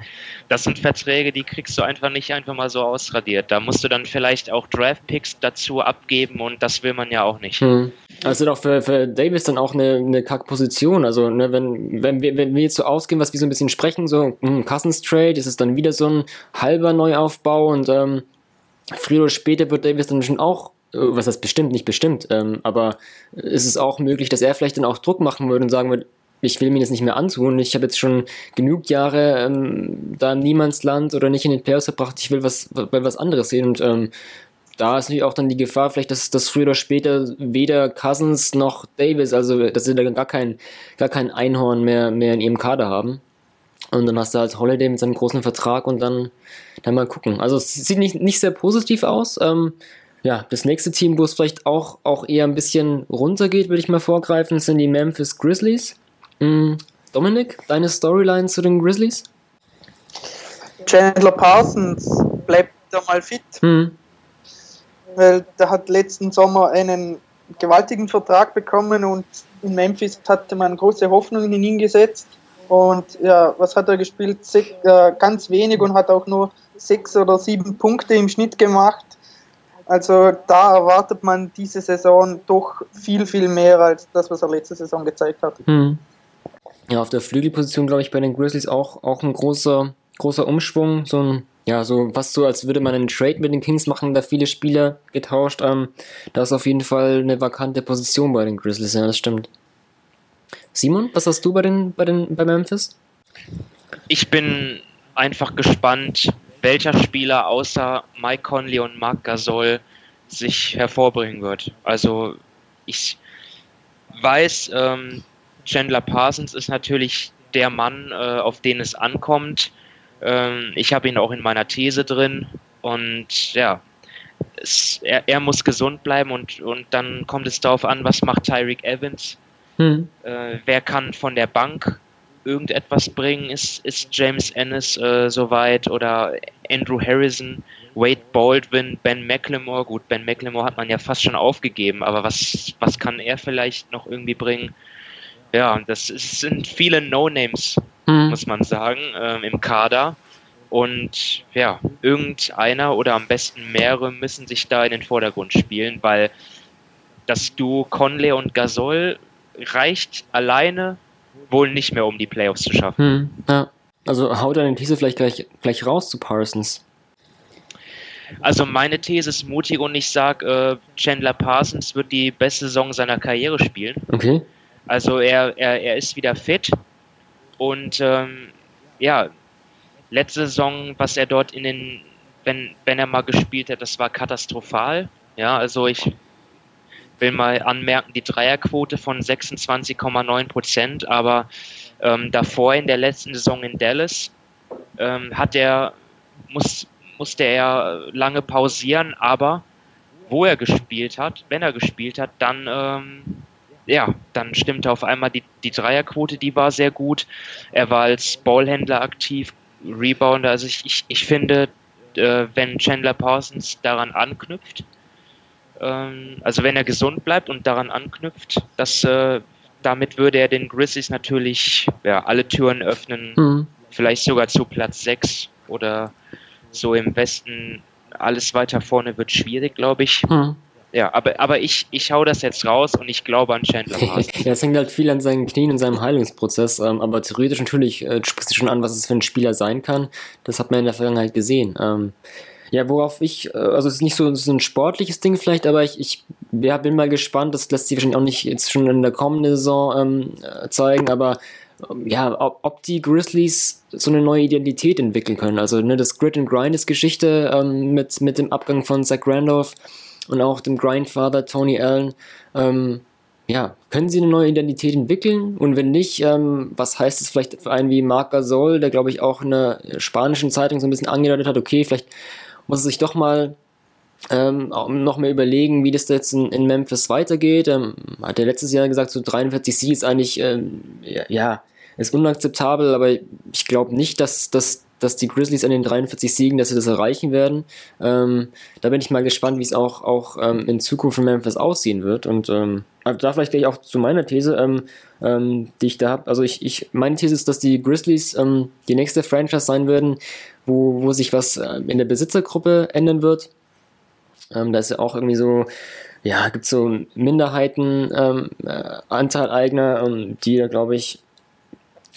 Das sind Verträge, die kriegst du einfach nicht einfach mal so ausradiert. Da musst du dann vielleicht auch Draft-Picks dazu abgeben und das will man ja auch nicht. Hm. Also doch für, für Davis dann auch eine, eine Kack-Position. Also ne, wenn, wenn, wir, wenn wir jetzt so ausgehen, was wir so ein bisschen sprechen, so hm, Cousins Trade, ist es dann wieder so ein halber Neuaufbau und ähm, früher oder später wird Davis dann schon auch was heißt bestimmt, nicht bestimmt, ähm, aber ist es auch möglich, dass er vielleicht dann auch Druck machen würde und sagen würde, ich will mir das nicht mehr antun. Ich habe jetzt schon genug Jahre ähm, da im Niemandsland oder nicht in den Playoffs verbracht. Ich will was, will was anderes sehen. Und ähm, da ist natürlich auch dann die Gefahr, vielleicht, dass, dass früher oder später weder Cousins noch Davis, also dass sie da gar kein, gar kein Einhorn mehr, mehr in ihrem Kader haben. Und dann hast du halt Holiday mit seinem großen Vertrag und dann, dann mal gucken. Also es sieht nicht, nicht sehr positiv aus. Ähm, ja, das nächste Team, wo es vielleicht auch, auch eher ein bisschen runtergeht, würde ich mal vorgreifen, sind die Memphis Grizzlies. Hm, Dominik, deine Storyline zu den Grizzlies? Chandler Parsons bleibt da mal fit. Hm. Weil der hat letzten Sommer einen gewaltigen Vertrag bekommen und in Memphis hatte man große Hoffnungen in ihn gesetzt. Und ja, was hat er gespielt? Se äh, ganz wenig und hat auch nur sechs oder sieben Punkte im Schnitt gemacht. Also da erwartet man diese Saison doch viel, viel mehr als das, was er letzte Saison gezeigt hat. Hm. Ja, auf der Flügelposition, glaube ich, bei den Grizzlies auch, auch ein großer, großer Umschwung. So ein, ja, so fast so, als würde man einen Trade mit den Kings machen, da viele Spieler getauscht. Ähm, da ist auf jeden Fall eine vakante Position bei den Grizzlies, ja, das stimmt. Simon, was hast du bei den, bei den, bei Memphis? Ich bin einfach gespannt, welcher Spieler außer Mike Conley und Marc Gasol sich hervorbringen wird. Also ich weiß, ähm, Chandler Parsons ist natürlich der Mann, äh, auf den es ankommt. Ähm, ich habe ihn auch in meiner These drin und ja, es, er, er, muss gesund bleiben und, und dann kommt es darauf an, was macht Tyreek Evans. Hm. Äh, wer kann von der Bank irgendetwas bringen? Ist, ist James Ennis äh, soweit oder Andrew Harrison, Wade Baldwin, Ben McLemore? Gut, Ben McLemore hat man ja fast schon aufgegeben, aber was, was kann er vielleicht noch irgendwie bringen? Ja, das ist, sind viele No-Names, mhm. muss man sagen, ähm, im Kader. Und ja, irgendeiner oder am besten mehrere müssen sich da in den Vordergrund spielen, weil das Duo Conley und Gasol reicht alleine wohl nicht mehr, um die Playoffs zu schaffen. Hm, ja. Also hau deine These vielleicht gleich, gleich raus zu Parsons. Also meine These ist mutig und ich sage, äh, Chandler Parsons wird die beste Saison seiner Karriere spielen. Okay. Also er, er, er ist wieder fit und ähm, ja, letzte Saison, was er dort in den, wenn, wenn er mal gespielt hat, das war katastrophal. Ja, also ich will mal anmerken, die Dreierquote von 26,9 Prozent, aber ähm, davor in der letzten Saison in Dallas ähm, hat er, muss, musste er lange pausieren, aber wo er gespielt hat, wenn er gespielt hat, dann, ähm, ja, dann stimmte auf einmal die, die Dreierquote, die war sehr gut. Er war als Ballhändler aktiv, Rebounder, also ich, ich, ich finde, äh, wenn Chandler Parsons daran anknüpft, also wenn er gesund bleibt und daran anknüpft, dass äh, damit würde er den Grizzlies natürlich ja, alle Türen öffnen, mhm. vielleicht sogar zu Platz 6 oder so im Westen. Alles weiter vorne wird schwierig, glaube ich. Mhm. Ja, aber, aber ich, ich hau das jetzt raus und ich glaube an Chandler Parsons. ja, es hängt halt viel an seinen Knien und seinem Heilungsprozess, ähm, aber theoretisch natürlich äh, sprichst du schon an, was es für ein Spieler sein kann. Das hat man in der Vergangenheit gesehen. Ähm, ja, worauf ich, äh, also es ist nicht so, so ein sportliches Ding vielleicht, aber ich, ich ja, bin mal gespannt, das lässt sich wahrscheinlich auch nicht jetzt schon in der kommenden Saison ähm, äh, zeigen, aber ähm, ja, ob, die Grizzlies so eine neue Identität entwickeln können. Also ne, das Grit and Grind ist Geschichte ähm, mit, mit dem Abgang von Zach Randolph und auch dem Grindfather Tony Allen. Ähm, ja, können sie eine neue Identität entwickeln? Und wenn nicht, ähm, was heißt es vielleicht für einen wie Marc Gasol, der glaube ich auch in der spanischen Zeitung so ein bisschen angedeutet hat, okay, vielleicht muss sich doch mal ähm, noch mehr überlegen, wie das jetzt in, in Memphis weitergeht. Ähm, hat er letztes Jahr gesagt, so 43 Siege ist eigentlich, ähm, ja, ja, ist unakzeptabel, aber ich glaube nicht, dass, dass dass die Grizzlies an den 43 Siegen, dass sie das erreichen werden. Ähm, da bin ich mal gespannt, wie es auch, auch ähm, in Zukunft in Memphis aussehen wird. Und ähm, da vielleicht gleich auch zu meiner These, ähm, ähm, die ich da habe. Also ich, ich, meine These ist, dass die Grizzlies ähm, die nächste Franchise sein werden, wo, wo sich was äh, in der Besitzergruppe ändern wird. da ist ja auch irgendwie so, ja, gibt so Minderheiten, äh, Anteileigner, die da glaube ich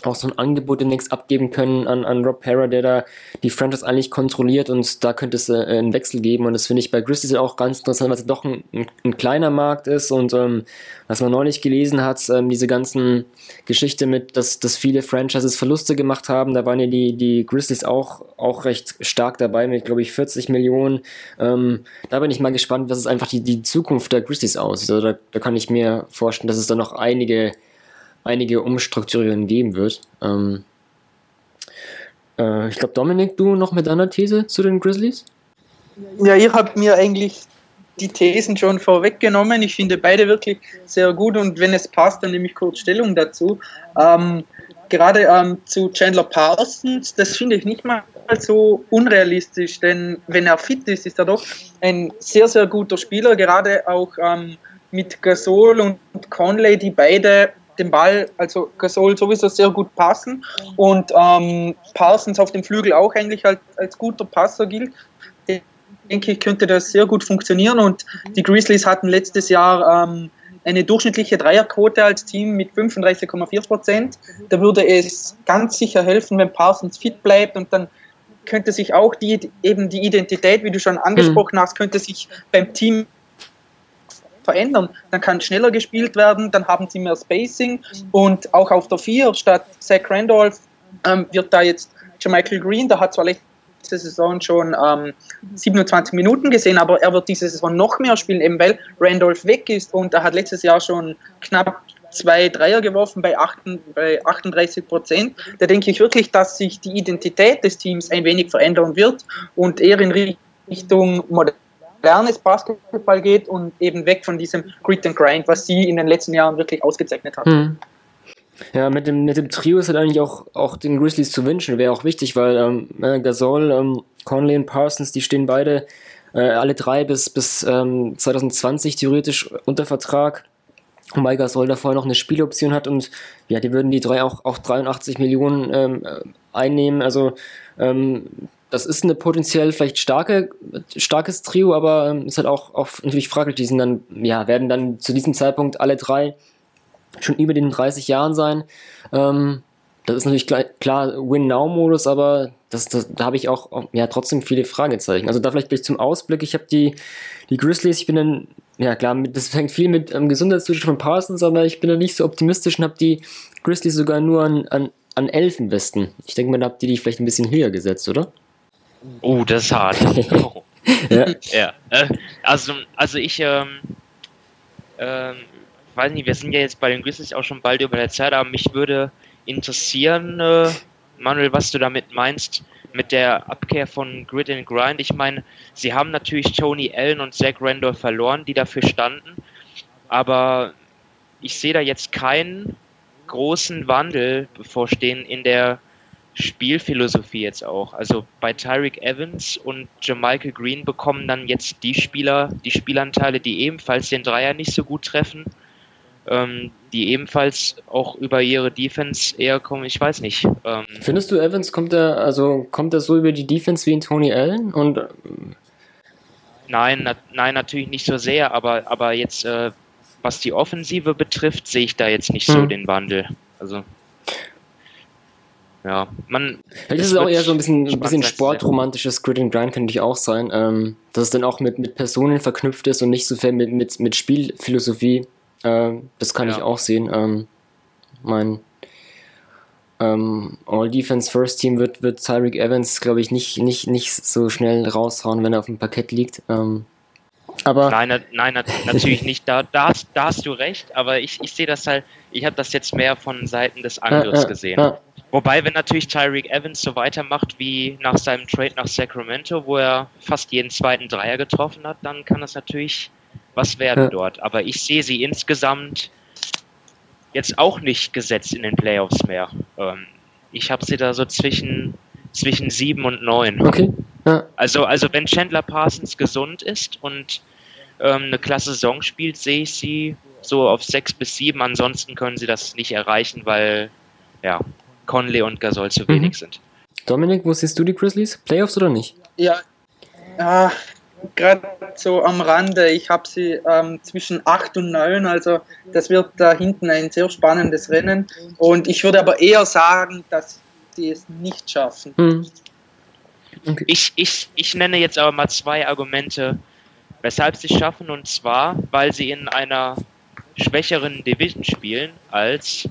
auch so ein Angebot demnächst abgeben können an, an Rob Parra, der da die Franchise eigentlich kontrolliert und da könnte es äh, einen Wechsel geben und das finde ich bei Grizzlies auch ganz interessant, weil es doch ein, ein, ein, kleiner Markt ist und ähm, was man neulich gelesen hat, ähm, diese ganzen Geschichte mit, dass, dass viele Franchises Verluste gemacht haben, da waren ja die, die Grizzlies auch, auch recht stark dabei mit, glaube ich, 40 Millionen. Ähm, da bin ich mal gespannt, was ist einfach die, die Zukunft der Grizzlies aussieht. Also da, da kann ich mir vorstellen, dass es da noch einige einige Umstrukturierungen geben wird. Ähm, äh, ich glaube, Dominik, du noch mit deiner These zu den Grizzlies? Ja, ihr habt mir eigentlich die Thesen schon vorweggenommen. Ich finde beide wirklich sehr gut und wenn es passt, dann nehme ich kurz Stellung dazu. Ähm, gerade ähm, zu Chandler Parsons, das finde ich nicht mal so unrealistisch, denn wenn er fit ist, ist er doch ein sehr, sehr guter Spieler, gerade auch ähm, mit Gasol und Conley, die beide den Ball, also soll sowieso sehr gut passen und ähm, Parsons auf dem Flügel auch eigentlich als, als guter Passer gilt. Denke ich, könnte das sehr gut funktionieren und die Grizzlies hatten letztes Jahr ähm, eine durchschnittliche Dreierquote als Team mit 35,4 Prozent. Da würde es ganz sicher helfen, wenn Parsons fit bleibt und dann könnte sich auch die, eben die Identität, wie du schon angesprochen mhm. hast, könnte sich beim Team verändern. Dann kann schneller gespielt werden, dann haben sie mehr Spacing und auch auf der 4 statt Zach Randolph ähm, wird da jetzt Michael Green, der hat zwar letzte Saison schon ähm, 27 Minuten gesehen, aber er wird diese Saison noch mehr spielen, eben weil Randolph weg ist und er hat letztes Jahr schon knapp zwei Dreier geworfen bei, 8, bei 38 Prozent. Da denke ich wirklich, dass sich die Identität des Teams ein wenig verändern wird und eher in Richtung Modell modernes Basketball geht und eben weg von diesem Grit and Grind, was sie in den letzten Jahren wirklich ausgezeichnet hat. Hm. Ja, mit dem, mit dem Trio ist halt eigentlich auch, auch den Grizzlies zu wünschen, wäre auch wichtig, weil ähm, äh, Gasol, ähm, Conley und Parsons, die stehen beide äh, alle drei bis, bis ähm, 2020 theoretisch unter Vertrag. Wobei Gasol davor noch eine Spieloption hat und ja, die würden die drei auch, auch 83 Millionen ähm, äh, einnehmen. Also ähm, das ist eine potenziell vielleicht starke, starkes Trio, aber ähm, ist halt auch, auch natürlich fraglich. Die sind dann, ja, werden dann zu diesem Zeitpunkt alle drei schon über den 30 Jahren sein. Ähm, das ist natürlich klar, Win-Now-Modus, aber das, das, da habe ich auch ja, trotzdem viele Fragezeichen. Also da vielleicht gleich zum Ausblick. Ich habe die, die Grizzlies, ich bin dann, ja klar, das fängt viel mit ähm, Gesundheitszustand von Parsons, aber ich bin da nicht so optimistisch und habe die Grizzlies sogar nur an, an, an 11 im Westen. Ich denke mal, da habt ihr die vielleicht ein bisschen höher gesetzt, oder? Oh, das ist hart. Oh. ja. ja. Äh, also, also ich, ähm, ähm, weiß nicht, wir sind ja jetzt bei den Grizzlies auch schon bald über der Zeit, aber mich würde interessieren, äh, Manuel, was du damit meinst, mit der Abkehr von Grid and Grind. Ich meine, sie haben natürlich Tony Allen und Zach Randolph verloren, die dafür standen, aber ich sehe da jetzt keinen großen Wandel bevorstehen in der Spielphilosophie jetzt auch. Also bei Tyreek Evans und Jamichael Green bekommen dann jetzt die Spieler, die Spielanteile, die ebenfalls den Dreier nicht so gut treffen, ähm, die ebenfalls auch über ihre Defense eher kommen, ich weiß nicht. Ähm, Findest du Evans kommt er also kommt er so über die Defense wie in Tony Allen und Nein, na, nein, natürlich nicht so sehr, aber aber jetzt äh, was die Offensive betrifft, sehe ich da jetzt nicht hm. so den Wandel. Also ja, man. Vielleicht ist es auch eher so ein bisschen, ein bisschen sportromantisches Grid and Grind, könnte ich auch sein. Ähm, dass es dann auch mit, mit Personen verknüpft ist und nicht so viel mit, mit, mit Spielphilosophie. Ähm, das kann ja. ich auch sehen. Ähm, mein ähm, All-Defense First Team wird, wird Tyreek Evans, glaube ich, nicht, nicht, nicht so schnell raushauen, wenn er auf dem Parkett liegt. Ähm, Aber nein, nein, natürlich nicht. Da, da, hast, da hast du recht, aber ich, ich sehe das halt, ich habe das jetzt mehr von Seiten des Angriffs gesehen. Wobei, wenn natürlich Tyreek Evans so weitermacht wie nach seinem Trade nach Sacramento, wo er fast jeden zweiten Dreier getroffen hat, dann kann das natürlich was werden ja. dort. Aber ich sehe sie insgesamt jetzt auch nicht gesetzt in den Playoffs mehr. Ähm, ich habe sie da so zwischen, zwischen sieben und neun. Okay. Ja. Also, also wenn Chandler Parsons gesund ist und ähm, eine klasse Saison spielt, sehe ich sie so auf sechs bis sieben. Ansonsten können sie das nicht erreichen, weil ja, Conley und Gasol zu wenig mhm. sind. Dominik, wo siehst du die Grizzlies? Playoffs oder nicht? Ja, ja gerade so am Rande. Ich habe sie ähm, zwischen 8 und 9, also das wird da hinten ein sehr spannendes Rennen. Und ich würde aber eher sagen, dass sie es nicht schaffen. Mhm. Okay. Ich, ich, ich nenne jetzt aber mal zwei Argumente, weshalb sie es schaffen. Und zwar, weil sie in einer schwächeren Division spielen als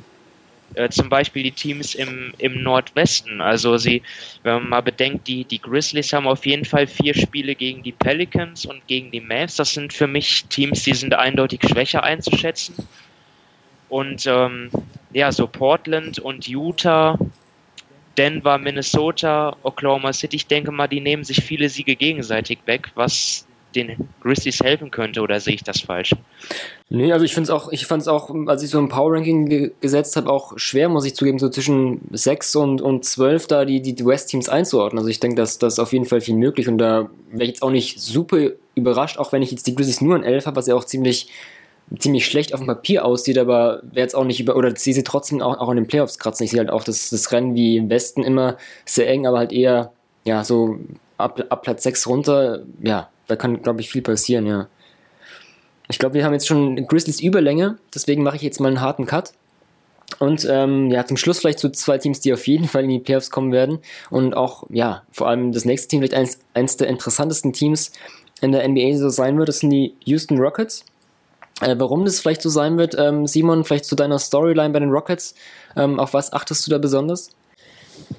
äh, zum Beispiel die Teams im, im Nordwesten. Also sie, wenn man mal bedenkt, die, die Grizzlies haben auf jeden Fall vier Spiele gegen die Pelicans und gegen die Mavs. Das sind für mich Teams, die sind eindeutig schwächer einzuschätzen. Und ähm, ja, so Portland und Utah, Denver, Minnesota, Oklahoma City, ich denke mal, die nehmen sich viele Siege gegenseitig weg, was den Grizzlies helfen könnte, oder sehe ich das falsch? Nee, also ich finde es auch, ich fand es auch, als ich so ein Power Ranking ge gesetzt habe, auch schwer, muss ich zugeben, so zwischen 6 und, und 12 da die, die West-Teams einzuordnen. Also ich denke, dass das auf jeden Fall viel möglich und da wäre ich jetzt auch nicht super überrascht, auch wenn ich jetzt die Grizzlies nur in 11 habe, was ja auch ziemlich ziemlich schlecht auf dem Papier aussieht, aber wäre jetzt auch nicht über, oder sie sie trotzdem auch, auch in den Playoffs kratzen. Ich sehe halt auch das, das Rennen wie im Westen immer sehr eng, aber halt eher, ja, so ab, ab Platz 6 runter, ja, da kann, glaube ich, viel passieren, ja. Ich glaube, wir haben jetzt schon Grizzlies Überlänge, deswegen mache ich jetzt mal einen harten Cut. Und ähm, ja, zum Schluss vielleicht zu zwei Teams, die auf jeden Fall in die Playoffs kommen werden. Und auch, ja, vor allem das nächste Team, vielleicht eins, eins der interessantesten Teams in der NBA so sein wird, das sind die Houston Rockets. Äh, warum das vielleicht so sein wird, ähm, Simon, vielleicht zu deiner Storyline bei den Rockets. Ähm, auf was achtest du da besonders?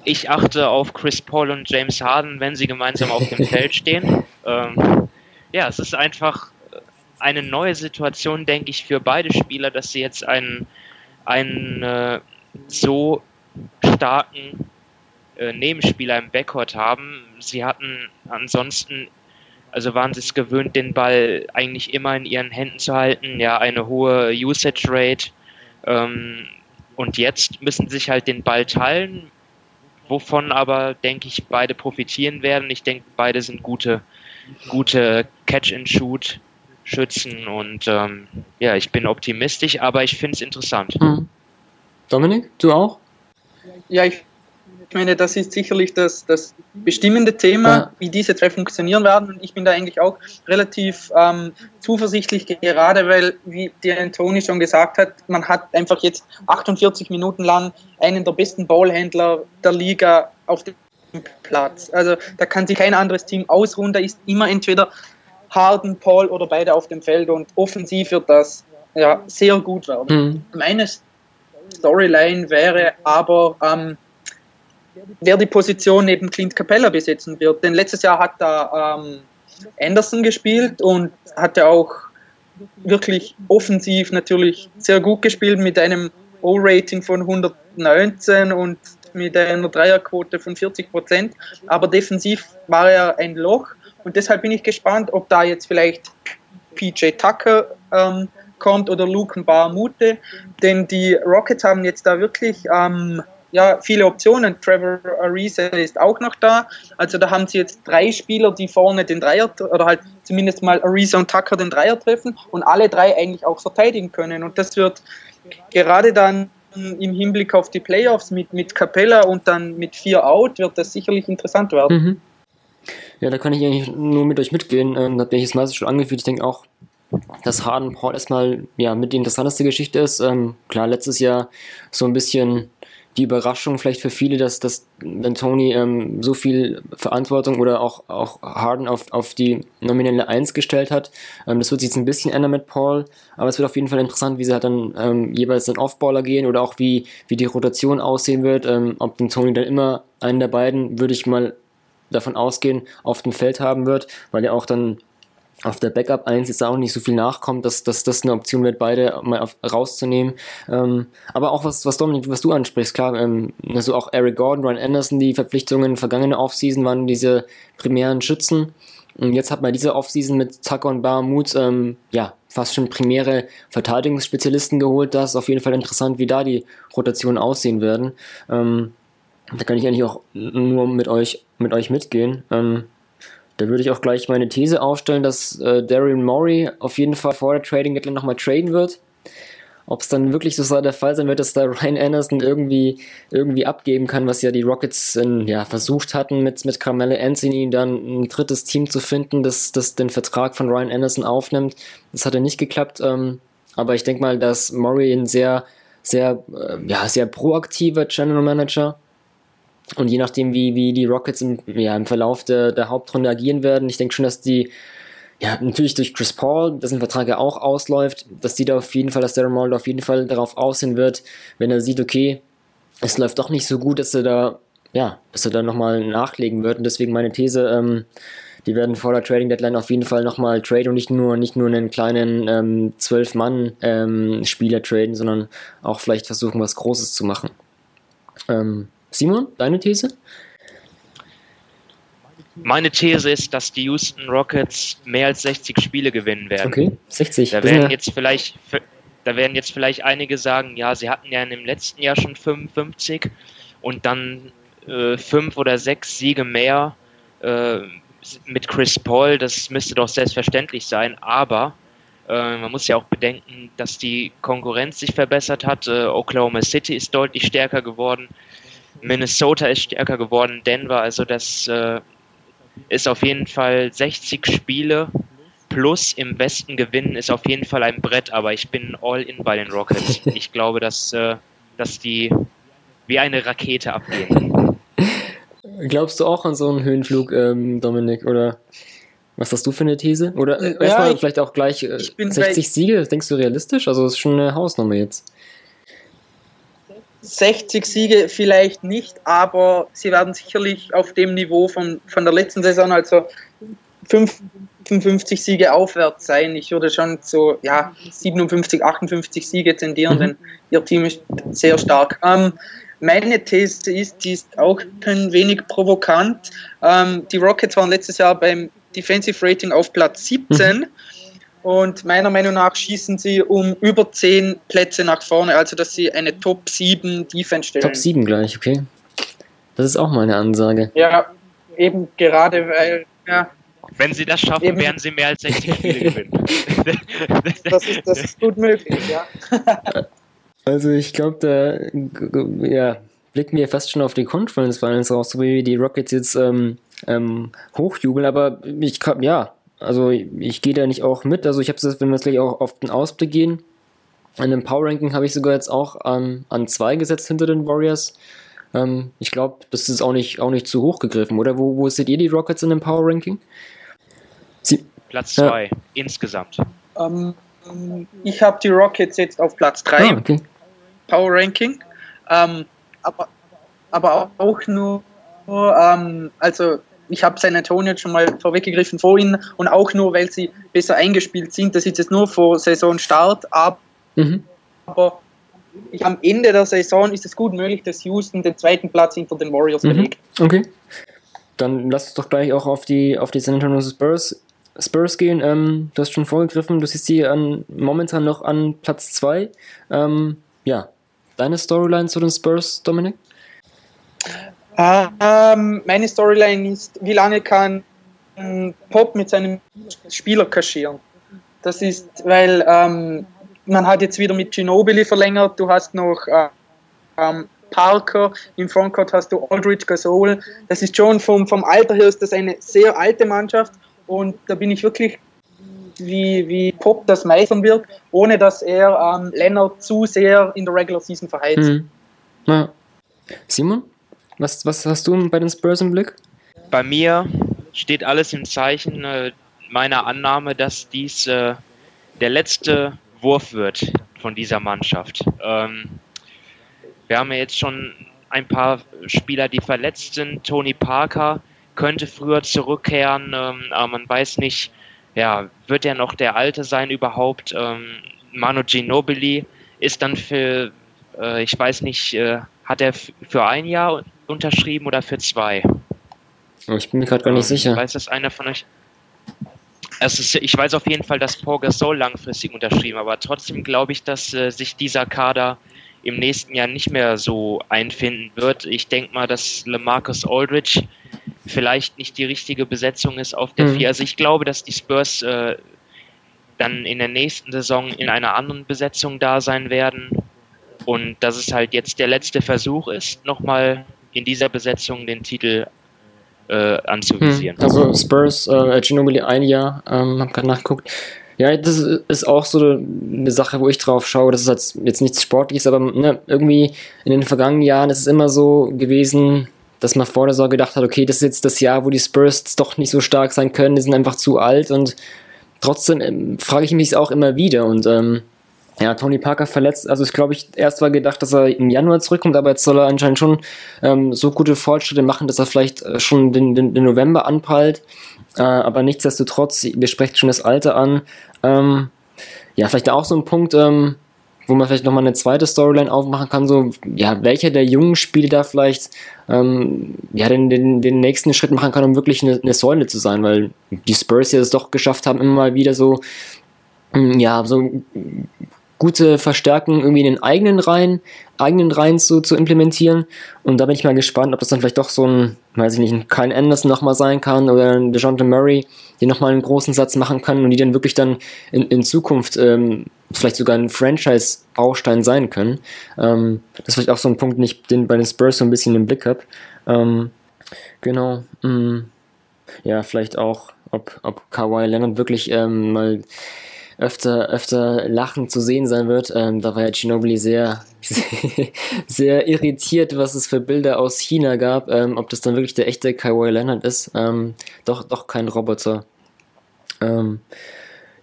Ich achte auf Chris Paul und James Harden, wenn sie gemeinsam auf dem Feld stehen. Ähm, ja, es ist einfach eine neue Situation, denke ich, für beide Spieler, dass sie jetzt einen, einen äh, so starken äh, Nebenspieler im Backcourt haben. Sie hatten ansonsten, also waren sie es gewöhnt, den Ball eigentlich immer in ihren Händen zu halten, ja, eine hohe Usage Rate. Ähm, und jetzt müssen sie sich halt den Ball teilen, wovon aber, denke ich, beide profitieren werden. Ich denke, beide sind gute, gute Catch-and-Shoot schützen. Und ähm, ja, ich bin optimistisch, aber ich finde es interessant. Mhm. Dominik, du auch? Ja, ich meine, das ist sicherlich das, das bestimmende Thema, ja. wie diese zwei funktionieren werden. Und ich bin da eigentlich auch relativ ähm, zuversichtlich, gerade weil, wie der Antoni schon gesagt hat, man hat einfach jetzt 48 Minuten lang einen der besten Ballhändler der Liga auf dem Platz. Also da kann sich kein anderes Team ausruhen. Da ist immer entweder Harden, Paul oder beide auf dem Feld und offensiv wird das ja, sehr gut werden. Mhm. Meine Storyline wäre aber, ähm, wer die Position neben Clint Capella besetzen wird. Denn letztes Jahr hat da ähm, Anderson gespielt und hatte auch wirklich offensiv natürlich sehr gut gespielt mit einem O-Rating von 119 und mit einer Dreierquote von 40 Prozent. Aber defensiv war er ein Loch und deshalb bin ich gespannt, ob da jetzt vielleicht PJ Tucker ähm, kommt oder Luke Barmute, denn die Rockets haben jetzt da wirklich ähm, ja, viele Optionen. Trevor Ariza ist auch noch da. Also da haben sie jetzt drei Spieler, die vorne den Dreier oder halt zumindest mal Ariza und Tucker den Dreier treffen und alle drei eigentlich auch verteidigen können. Und das wird gerade dann im Hinblick auf die Playoffs mit, mit Capella und dann mit vier Out wird das sicherlich interessant werden. Mhm. Ja, da kann ich eigentlich nur mit euch mitgehen. Ähm, da bin ich jetzt meistens schon angefühlt. Ich denke auch, dass Harden Paul erstmal ja, mit die interessanteste Geschichte ist. Ähm, klar, letztes Jahr so ein bisschen die Überraschung vielleicht für viele, dass, dass wenn Tony ähm, so viel Verantwortung oder auch, auch Harden auf, auf die nominelle 1 gestellt hat. Ähm, das wird sich jetzt ein bisschen ändern mit Paul, aber es wird auf jeden Fall interessant, wie sie halt dann ähm, jeweils den Offballer gehen oder auch wie, wie die Rotation aussehen wird. Ähm, ob den Tony dann immer einen der beiden, würde ich mal davon ausgehen, auf dem Feld haben wird, weil ja auch dann auf der Backup 1 jetzt auch nicht so viel nachkommt, dass, dass das eine Option wird, beide mal auf, rauszunehmen. Ähm, aber auch was, was Dominik, was du ansprichst, klar, ähm, also auch Eric Gordon, Ryan Anderson, die Verpflichtungen vergangene Offseason waren diese primären Schützen. Und jetzt hat man diese Offseason mit Tucker und Bahamut, ähm, ja, fast schon primäre Verteidigungsspezialisten geholt. Das ist auf jeden Fall interessant, wie da die Rotationen aussehen werden. Ähm, da kann ich eigentlich auch nur mit euch, mit euch mitgehen. Da würde ich auch gleich meine These aufstellen, dass äh, Daryl Morey auf jeden Fall vor der Trading Deadline nochmal traden wird. Ob es dann wirklich so der Fall sein wird, dass da Ryan Anderson irgendwie, irgendwie abgeben kann, was ja die Rockets in, ja, versucht hatten, mit, mit Carmelo Anthony dann ein drittes Team zu finden, das, das den Vertrag von Ryan Anderson aufnimmt. Das hat ja nicht geklappt. Ähm, aber ich denke mal, dass Murray ein sehr, sehr, äh, ja, sehr proaktiver General Manager und je nachdem, wie, wie die Rockets im, ja, im Verlauf der, der Hauptrunde agieren werden, ich denke schon, dass die, ja, natürlich durch Chris Paul, dessen Vertrag ja auch ausläuft, dass die da auf jeden Fall, dass Darren Mold auf jeden Fall darauf aussehen wird, wenn er sieht, okay, es läuft doch nicht so gut, dass er da, ja, dass er da nochmal nachlegen wird. Und deswegen meine These, ähm, die werden vor der Trading Deadline auf jeden Fall nochmal traden und nicht nur, nicht nur einen kleinen ähm, 12-Mann-Spieler ähm, traden, sondern auch vielleicht versuchen, was Großes zu machen. Ähm, Simon, deine These? Meine These ist, dass die Houston Rockets mehr als 60 Spiele gewinnen werden. Okay, 60. Da werden jetzt vielleicht, da werden jetzt vielleicht einige sagen, ja, sie hatten ja im letzten Jahr schon 55 und dann äh, fünf oder sechs Siege mehr äh, mit Chris Paul. Das müsste doch selbstverständlich sein, aber äh, man muss ja auch bedenken, dass die Konkurrenz sich verbessert hat. Äh, Oklahoma City ist deutlich stärker geworden. Minnesota ist stärker geworden, Denver, also das äh, ist auf jeden Fall 60 Spiele plus im Westen gewinnen ist auf jeden Fall ein Brett, aber ich bin all in bei den Rockets. Ich glaube, dass, äh, dass die wie eine Rakete abgehen. Glaubst du auch an so einen Höhenflug, ähm, Dominik, oder was hast du für eine These? Oder äh, erstmal ja, vielleicht auch gleich äh, 60 Siege, denkst du realistisch? Also das ist schon eine Hausnummer jetzt. 60 Siege vielleicht nicht, aber sie werden sicherlich auf dem Niveau von, von der letzten Saison, also 55 Siege aufwärts sein. Ich würde schon so ja, 57, 58 Siege tendieren, mhm. denn ihr Team ist sehr stark. Ähm, meine These ist, die ist auch ein wenig provokant. Ähm, die Rockets waren letztes Jahr beim Defensive Rating auf Platz 17. Mhm. Und meiner Meinung nach schießen sie um über 10 Plätze nach vorne, also dass sie eine Top 7 Defense stellen. Top 7 gleich, okay. Das ist auch mal eine Ansage. Ja, eben gerade weil, ja. Wenn sie das schaffen, eben. werden sie mehr als 60 Spiele gewinnen. das, ist, das ist gut möglich, ja. Also ich glaube, da ja, blicken wir fast schon auf die Conference Finals raus, so wie die Rockets jetzt ähm, ähm, hochjubeln, aber ich ja, also ich gehe da nicht auch mit. Also ich habe es, wenn wir jetzt gleich auch auf den Ausblick gehen, an dem Power Ranking habe ich sogar jetzt auch an, an zwei gesetzt hinter den Warriors. Ähm, ich glaube, das ist auch nicht, auch nicht zu hoch gegriffen, oder? Wo, wo seht ihr die Rockets in dem Power Ranking? Sie Platz zwei ja. insgesamt. Ähm, ich habe die Rockets jetzt auf Platz drei. Ah, okay. Power Ranking. Ähm, aber, aber auch nur, ähm, also ich habe San Antonio schon mal vorweggegriffen vorhin und auch nur, weil sie besser eingespielt sind. Das ist jetzt nur vor Saisonstart, aber, mhm. aber ich, am Ende der Saison ist es gut möglich, dass Houston den zweiten Platz hinter den Warriors mhm. belegt. Okay. Dann lass uns doch gleich auch auf die, auf die San Antonio Spurs, Spurs gehen. Ähm, du hast schon vorgegriffen, du siehst sie an, momentan noch an Platz 2. Ähm, ja, deine Storyline zu den Spurs, Dominik? Ähm, meine Storyline ist, wie lange kann Pop mit seinem Spieler kaschieren? Das ist, weil ähm, man hat jetzt wieder mit Ginobili verlängert, du hast noch äh, ähm, Parker, im Frontcourt hast du Aldridge Gasol. Das ist schon vom, vom Alter her ist das eine sehr alte Mannschaft und da bin ich wirklich, wie, wie Pop das meistern wird, ohne dass er ähm, Leonard zu sehr in der Regular Season verheizt. Mhm. Ja. Simon? Was, was hast du bei den Spurs im Blick? Bei mir steht alles im Zeichen äh, meiner Annahme, dass dies äh, der letzte Wurf wird von dieser Mannschaft. Ähm, wir haben ja jetzt schon ein paar Spieler, die verletzt sind. Tony Parker könnte früher zurückkehren, ähm, aber man weiß nicht, ja, wird er noch der Alte sein überhaupt? Ähm, Manu Ginobili ist dann für, äh, ich weiß nicht, äh, hat er für ein Jahr unterschrieben oder für zwei? Oh, ich bin mir gerade gar nicht ähm, sicher. Weiß das einer von euch? Es ist, ich weiß auf jeden Fall, dass Paul Gasol langfristig unterschrieben, aber trotzdem glaube ich, dass äh, sich dieser Kader im nächsten Jahr nicht mehr so einfinden wird. Ich denke mal, dass LeMarcus Aldridge vielleicht nicht die richtige Besetzung ist auf der mhm. 4. Also ich glaube, dass die Spurs äh, dann in der nächsten Saison in einer anderen Besetzung da sein werden und dass es halt jetzt der letzte Versuch ist, nochmal in dieser Besetzung den Titel äh, anzuvisieren. Mhm. Also Spurs, äh, Ginobili ein Jahr, ähm, hab gerade nachgeguckt. Ja, das ist auch so eine Sache, wo ich drauf schaue. Das ist jetzt nichts Sportliches, aber ne, irgendwie in den vergangenen Jahren ist es immer so gewesen, dass man vor der Saison gedacht hat, okay, das ist jetzt das Jahr, wo die Spurs doch nicht so stark sein können, die sind einfach zu alt und trotzdem ähm, frage ich mich auch immer wieder und ähm, ja, Tony Parker verletzt, also ich glaube, ich erst war gedacht, dass er im Januar zurückkommt, aber jetzt soll er anscheinend schon ähm, so gute Fortschritte machen, dass er vielleicht äh, schon den, den, den November anpeilt. Äh, aber nichtsdestotrotz, wir sprechen schon das Alter an. Ähm, ja, vielleicht auch so ein Punkt, ähm, wo man vielleicht nochmal eine zweite Storyline aufmachen kann, so, ja, welcher der jungen Spiele da vielleicht ähm, ja, den, den, den nächsten Schritt machen kann, um wirklich eine, eine Säule zu sein, weil die Spurs ja es doch geschafft haben, immer mal wieder so, mm, ja, so gute Verstärkung irgendwie in den eigenen Reihen, eigenen Reihen zu, zu implementieren. Und da bin ich mal gespannt, ob das dann vielleicht doch so ein, weiß ich nicht, ein Kyle Anderson nochmal sein kann oder ein DeJounte Murray, die nochmal einen großen Satz machen kann und die dann wirklich dann in, in Zukunft ähm, vielleicht sogar ein Franchise-Baustein sein können. Ähm, das ist vielleicht auch so ein Punkt, den ich den bei den Spurs so ein bisschen im Blick habe. Ähm, genau. Mh, mm, ja, vielleicht auch, ob, ob Kawhi Leonard wirklich ähm, mal öfter, öfter lachend zu sehen sein wird. Ähm, da war ja Ginobili sehr, sehr, sehr, irritiert, was es für Bilder aus China gab. Ähm, ob das dann wirklich der echte Kawhi Leonard ist. Ähm, doch, doch kein Roboter. Ähm,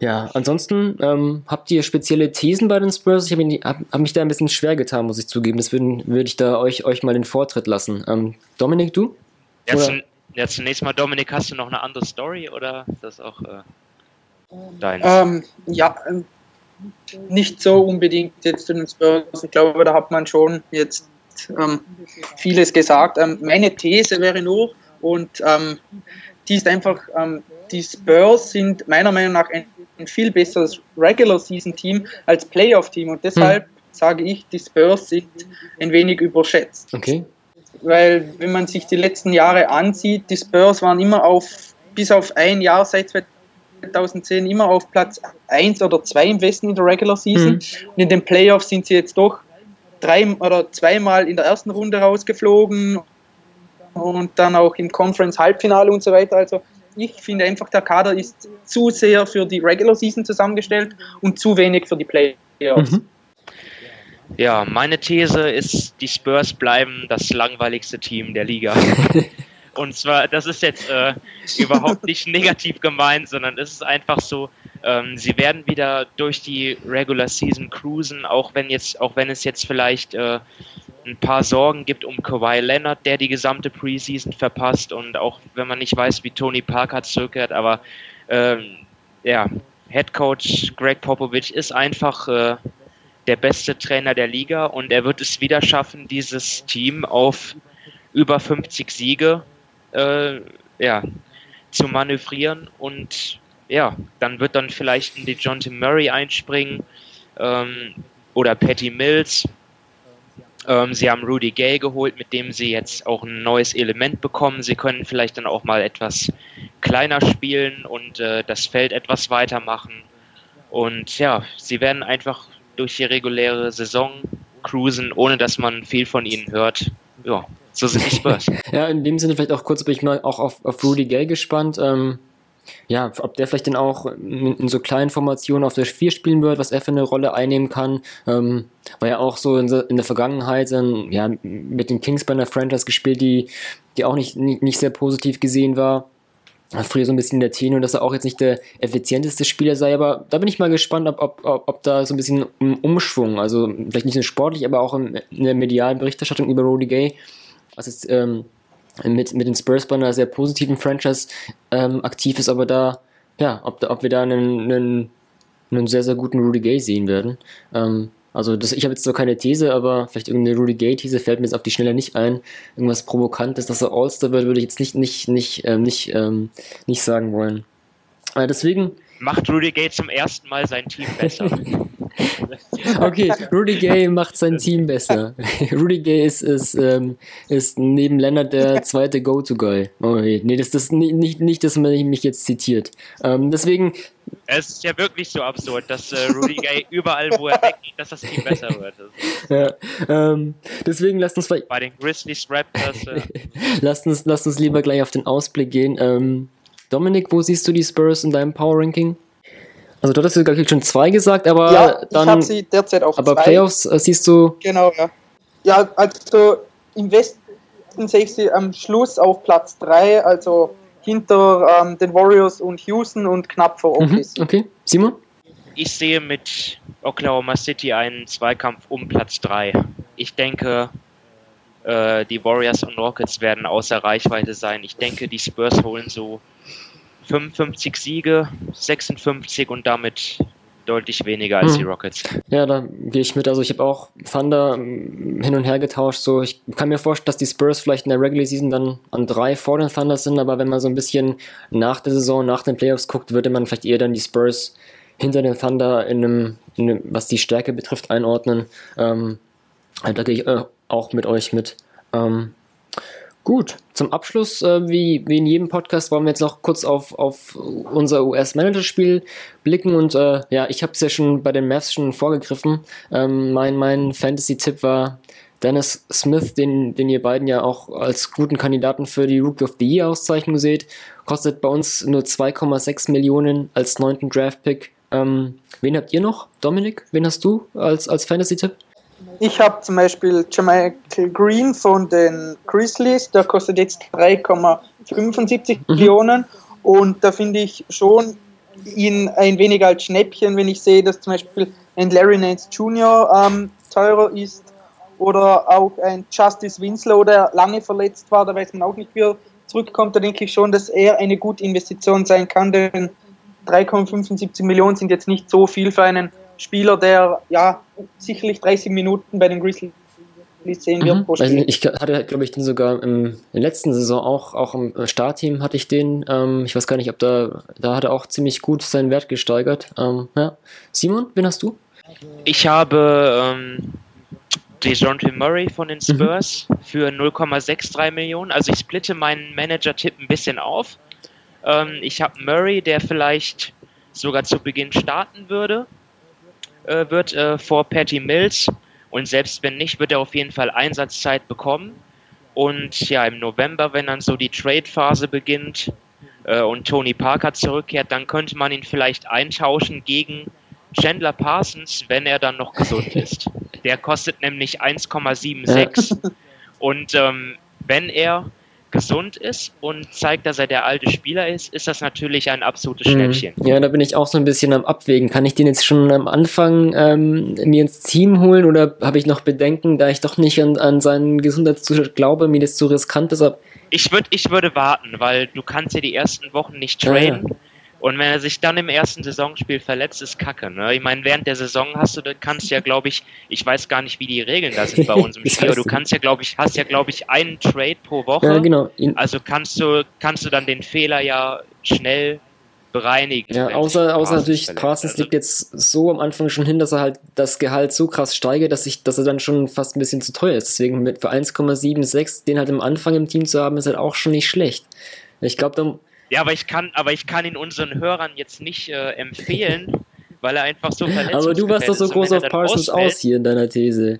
ja, ansonsten ähm, habt ihr spezielle Thesen bei den Spurs? Ich habe hab, hab mich da ein bisschen schwer getan, muss ich zugeben. Das würde würd ich da euch, euch mal den Vortritt lassen. Ähm, Dominik, du? Ja, zunächst mal, Dominik, hast du noch eine andere Story oder ist das auch äh, deins? Ähm, ja, ähm, nicht so unbedingt jetzt zu den Spurs. Ich glaube, da hat man schon jetzt ähm, vieles gesagt. Ähm, meine These wäre nur, und die ist einfach, die Spurs sind meiner Meinung nach ein ein viel besseres Regular Season Team als Playoff Team und deshalb hm. sage ich, die Spurs sind ein wenig überschätzt. Okay. Weil wenn man sich die letzten Jahre ansieht, die Spurs waren immer auf, bis auf ein Jahr seit 2010 immer auf Platz 1 oder 2 im Westen in der Regular Season. Hm. Und in den Playoffs sind sie jetzt doch drei oder zweimal in der ersten Runde rausgeflogen und dann auch im Conference Halbfinale und so weiter. Also ich finde einfach, der Kader ist zu sehr für die Regular Season zusammengestellt und zu wenig für die Playoffs. Mhm. Ja, meine These ist, die Spurs bleiben das langweiligste Team der Liga. Und zwar, das ist jetzt äh, überhaupt nicht negativ gemeint, sondern es ist einfach so, ähm, sie werden wieder durch die Regular Season cruisen, auch wenn jetzt, auch wenn es jetzt vielleicht äh, ein paar Sorgen gibt um Kawhi Leonard, der die gesamte Preseason verpasst und auch wenn man nicht weiß, wie Tony Parker zurückkehrt, aber ähm, ja, Head Coach Greg Popovich ist einfach äh, der beste Trainer der Liga und er wird es wieder schaffen, dieses Team auf über 50 Siege äh, ja, zu manövrieren und ja, dann wird dann vielleicht ein DeJounte Murray einspringen ähm, oder Patty Mills, ähm, sie haben Rudy Gay geholt, mit dem sie jetzt auch ein neues Element bekommen. Sie können vielleicht dann auch mal etwas kleiner spielen und äh, das Feld etwas weiter machen. Und ja, sie werden einfach durch die reguläre Saison cruisen, ohne dass man viel von ihnen hört. Ja, so sind die Spurs. ja, in dem Sinne vielleicht auch kurz bin ich mal auch auf, auf Rudy Gay gespannt. Ähm, ja, ob der vielleicht dann auch in, in, so kleinen Formationen auf der 4 spielen wird, was er für eine Rolle einnehmen kann. Ähm, war ja auch so in, in der Vergangenheit dann, ja, mit den Kings bei einer Franchise gespielt, die, die auch nicht, nicht, nicht sehr positiv gesehen war. Früher so ein bisschen der Tenor, dass er auch jetzt nicht der effizienteste Spieler sei, aber da bin ich mal gespannt, ob, ob, ob, ob da so ein bisschen ein Umschwung, also vielleicht nicht nur sportlich, aber auch in, in der medialen Berichterstattung über Rudy Gay, was jetzt ähm, mit, mit den Spurs bei einer sehr positiven Franchise ähm, aktiv ist, aber da ja, ob, ob wir da einen, einen, einen sehr, sehr guten Rudy Gay sehen werden. Ähm, also das, ich habe jetzt so keine These, aber vielleicht irgendeine Rudy Gay-These fällt mir jetzt auf die Schnelle nicht ein. Irgendwas Provokantes, dass er All-Star wird, würde ich jetzt nicht, nicht, nicht, ähm, nicht, ähm, nicht sagen wollen. Äh, deswegen. Macht Rudy Gay zum ersten Mal sein Team besser. okay, Rudy Gay macht sein Team besser. Rudy Gay ist, ist, ähm, ist neben Leonard der zweite Go-To-Guy. Oh, nee, das ist nicht, nicht, dass man mich jetzt zitiert. Ähm, deswegen. Es ist ja wirklich so absurd, dass äh, Rudy Gay überall, wo er weggeht, dass das Team besser wird. Ja, ähm, deswegen lasst uns bei den Grizzlies Raptors. Äh, lasst, uns, lasst uns lieber gleich auf den Ausblick gehen. Ähm, Dominik, wo siehst du die Spurs in deinem Power Ranking? Also du hast ja gerade schon zwei gesagt, aber ja, dann. Ich habe sie derzeit auf aber zwei. Playoffs äh, siehst du. Genau, ja. Ja, also im Westen sehe ich sie am Schluss auf Platz 3, also hinter ähm, den Warriors und Houston und knapp vor OKC. Mhm, okay, Simon? Ich sehe mit Oklahoma City einen Zweikampf um Platz 3. Ich denke, äh, die Warriors und Rockets werden außer Reichweite sein. Ich denke, die Spurs holen so 55 Siege, 56 und damit deutlich weniger als hm. die Rockets. Ja, da gehe ich mit. Also ich habe auch Thunder ähm, hin und her getauscht. So, ich kann mir vorstellen, dass die Spurs vielleicht in der Regular Season dann an drei vor den Thunder sind, aber wenn man so ein bisschen nach der Saison, nach den Playoffs guckt, würde man vielleicht eher dann die Spurs hinter den Thunder in einem, in einem was die Stärke betrifft, einordnen. Ähm, da gehe ich äh, auch mit euch mit. Ähm, Gut, zum Abschluss, äh, wie, wie in jedem Podcast, wollen wir jetzt noch kurz auf, auf unser US-Manager-Spiel blicken. Und äh, ja, ich habe es ja schon bei den Mavs schon vorgegriffen. Ähm, mein mein Fantasy-Tipp war Dennis Smith, den, den ihr beiden ja auch als guten Kandidaten für die Rookie of the Year-Auszeichnung seht. Kostet bei uns nur 2,6 Millionen als neunten Draft-Pick. Ähm, wen habt ihr noch? Dominik, wen hast du als, als Fantasy-Tipp? Ich habe zum Beispiel Jamichael Green von den Grizzlies, der kostet jetzt 3,75 mhm. Millionen und da finde ich schon ihn ein wenig als Schnäppchen, wenn ich sehe, dass zum Beispiel ein Larry Nance Jr. Ähm, teurer ist oder auch ein Justice Winslow, der lange verletzt war, da weiß man auch nicht, wie er zurückkommt. Da denke ich schon, dass er eine gute Investition sein kann, denn 3,75 Millionen sind jetzt nicht so viel für einen Spieler, der ja sicherlich 30 Minuten bei den Grizzlies sehen wird mhm. pro Spiel. Ich hatte, glaube ich, den sogar im, in der letzten Saison auch, auch im Startteam hatte ich den. Ähm, ich weiß gar nicht, ob da, da hat er auch ziemlich gut seinen Wert gesteigert. Ähm, ja. Simon, wen hast du? Ich habe ähm, DeJounte Murray von den mhm. Spurs mhm. für 0,63 Millionen. Also ich splitte meinen Manager-Tipp ein bisschen auf. Ähm, ich habe Murray, der vielleicht sogar zu Beginn starten würde äh, wird äh, vor Patty Mills. Und selbst wenn nicht, wird er auf jeden Fall Einsatzzeit bekommen. Und ja, im November, wenn dann so die Trade-Phase beginnt äh, und Tony Parker zurückkehrt, dann könnte man ihn vielleicht eintauschen gegen Chandler Parsons, wenn er dann noch gesund ist. Der kostet nämlich 1,76. Ja. Und ähm, wenn er gesund ist und zeigt, dass er der alte Spieler ist, ist das natürlich ein absolutes mhm. Schnäppchen. Ja, da bin ich auch so ein bisschen am Abwägen. Kann ich den jetzt schon am Anfang ähm, mir ins Team holen oder habe ich noch Bedenken, da ich doch nicht an, an seinen Gesundheitszustand glaube, mir das zu riskant ist? Ich, würd, ich würde warten, weil du kannst ja die ersten Wochen nicht trainen. Ja, und wenn er sich dann im ersten Saisonspiel verletzt, ist Kacke. Ne? Ich meine, während der Saison hast du, kannst ja, glaube ich, ich weiß gar nicht, wie die Regeln da sind bei uns im Spiel, aber du kannst ja, glaube ich, hast ja, glaube ich, einen Trade pro Woche. Ja, genau. Also kannst du, kannst du dann den Fehler ja schnell bereinigen. Ja, außer, außer natürlich, Parsons also, liegt jetzt so am Anfang schon hin, dass er halt das Gehalt so krass steigert, dass, ich, dass er dann schon fast ein bisschen zu teuer ist. Deswegen mit für 1,76 den halt am Anfang im Team zu haben, ist halt auch schon nicht schlecht. Ich glaube, da ja, aber ich kann, aber ich kann ihn unseren Hörern jetzt nicht äh, empfehlen, weil er einfach so verletzt ist. Aber du warst doch so groß auf Parsons aus hier in deiner These.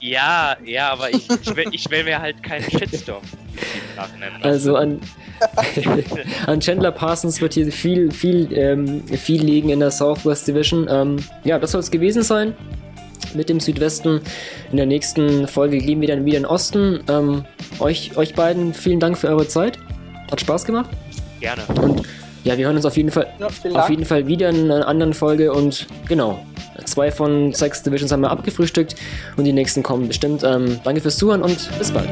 Ja, ja, aber ich, ich, will, ich will mir halt keinen Shitstorm. Also an, an Chandler Parsons wird hier viel, viel, ähm, viel liegen in der Southwest Division. Ähm, ja, das soll es gewesen sein mit dem Südwesten. In der nächsten Folge gehen wir dann wieder in den Osten. Ähm, euch, euch beiden vielen Dank für eure Zeit. Hat Spaß gemacht. Gerne. Und ja, wir hören uns auf jeden Fall, ja, auf jeden Fall wieder in einer anderen Folge und genau. Zwei von sechs Divisions haben wir abgefrühstückt und die nächsten kommen bestimmt. Ähm, danke fürs Zuhören und bis bald.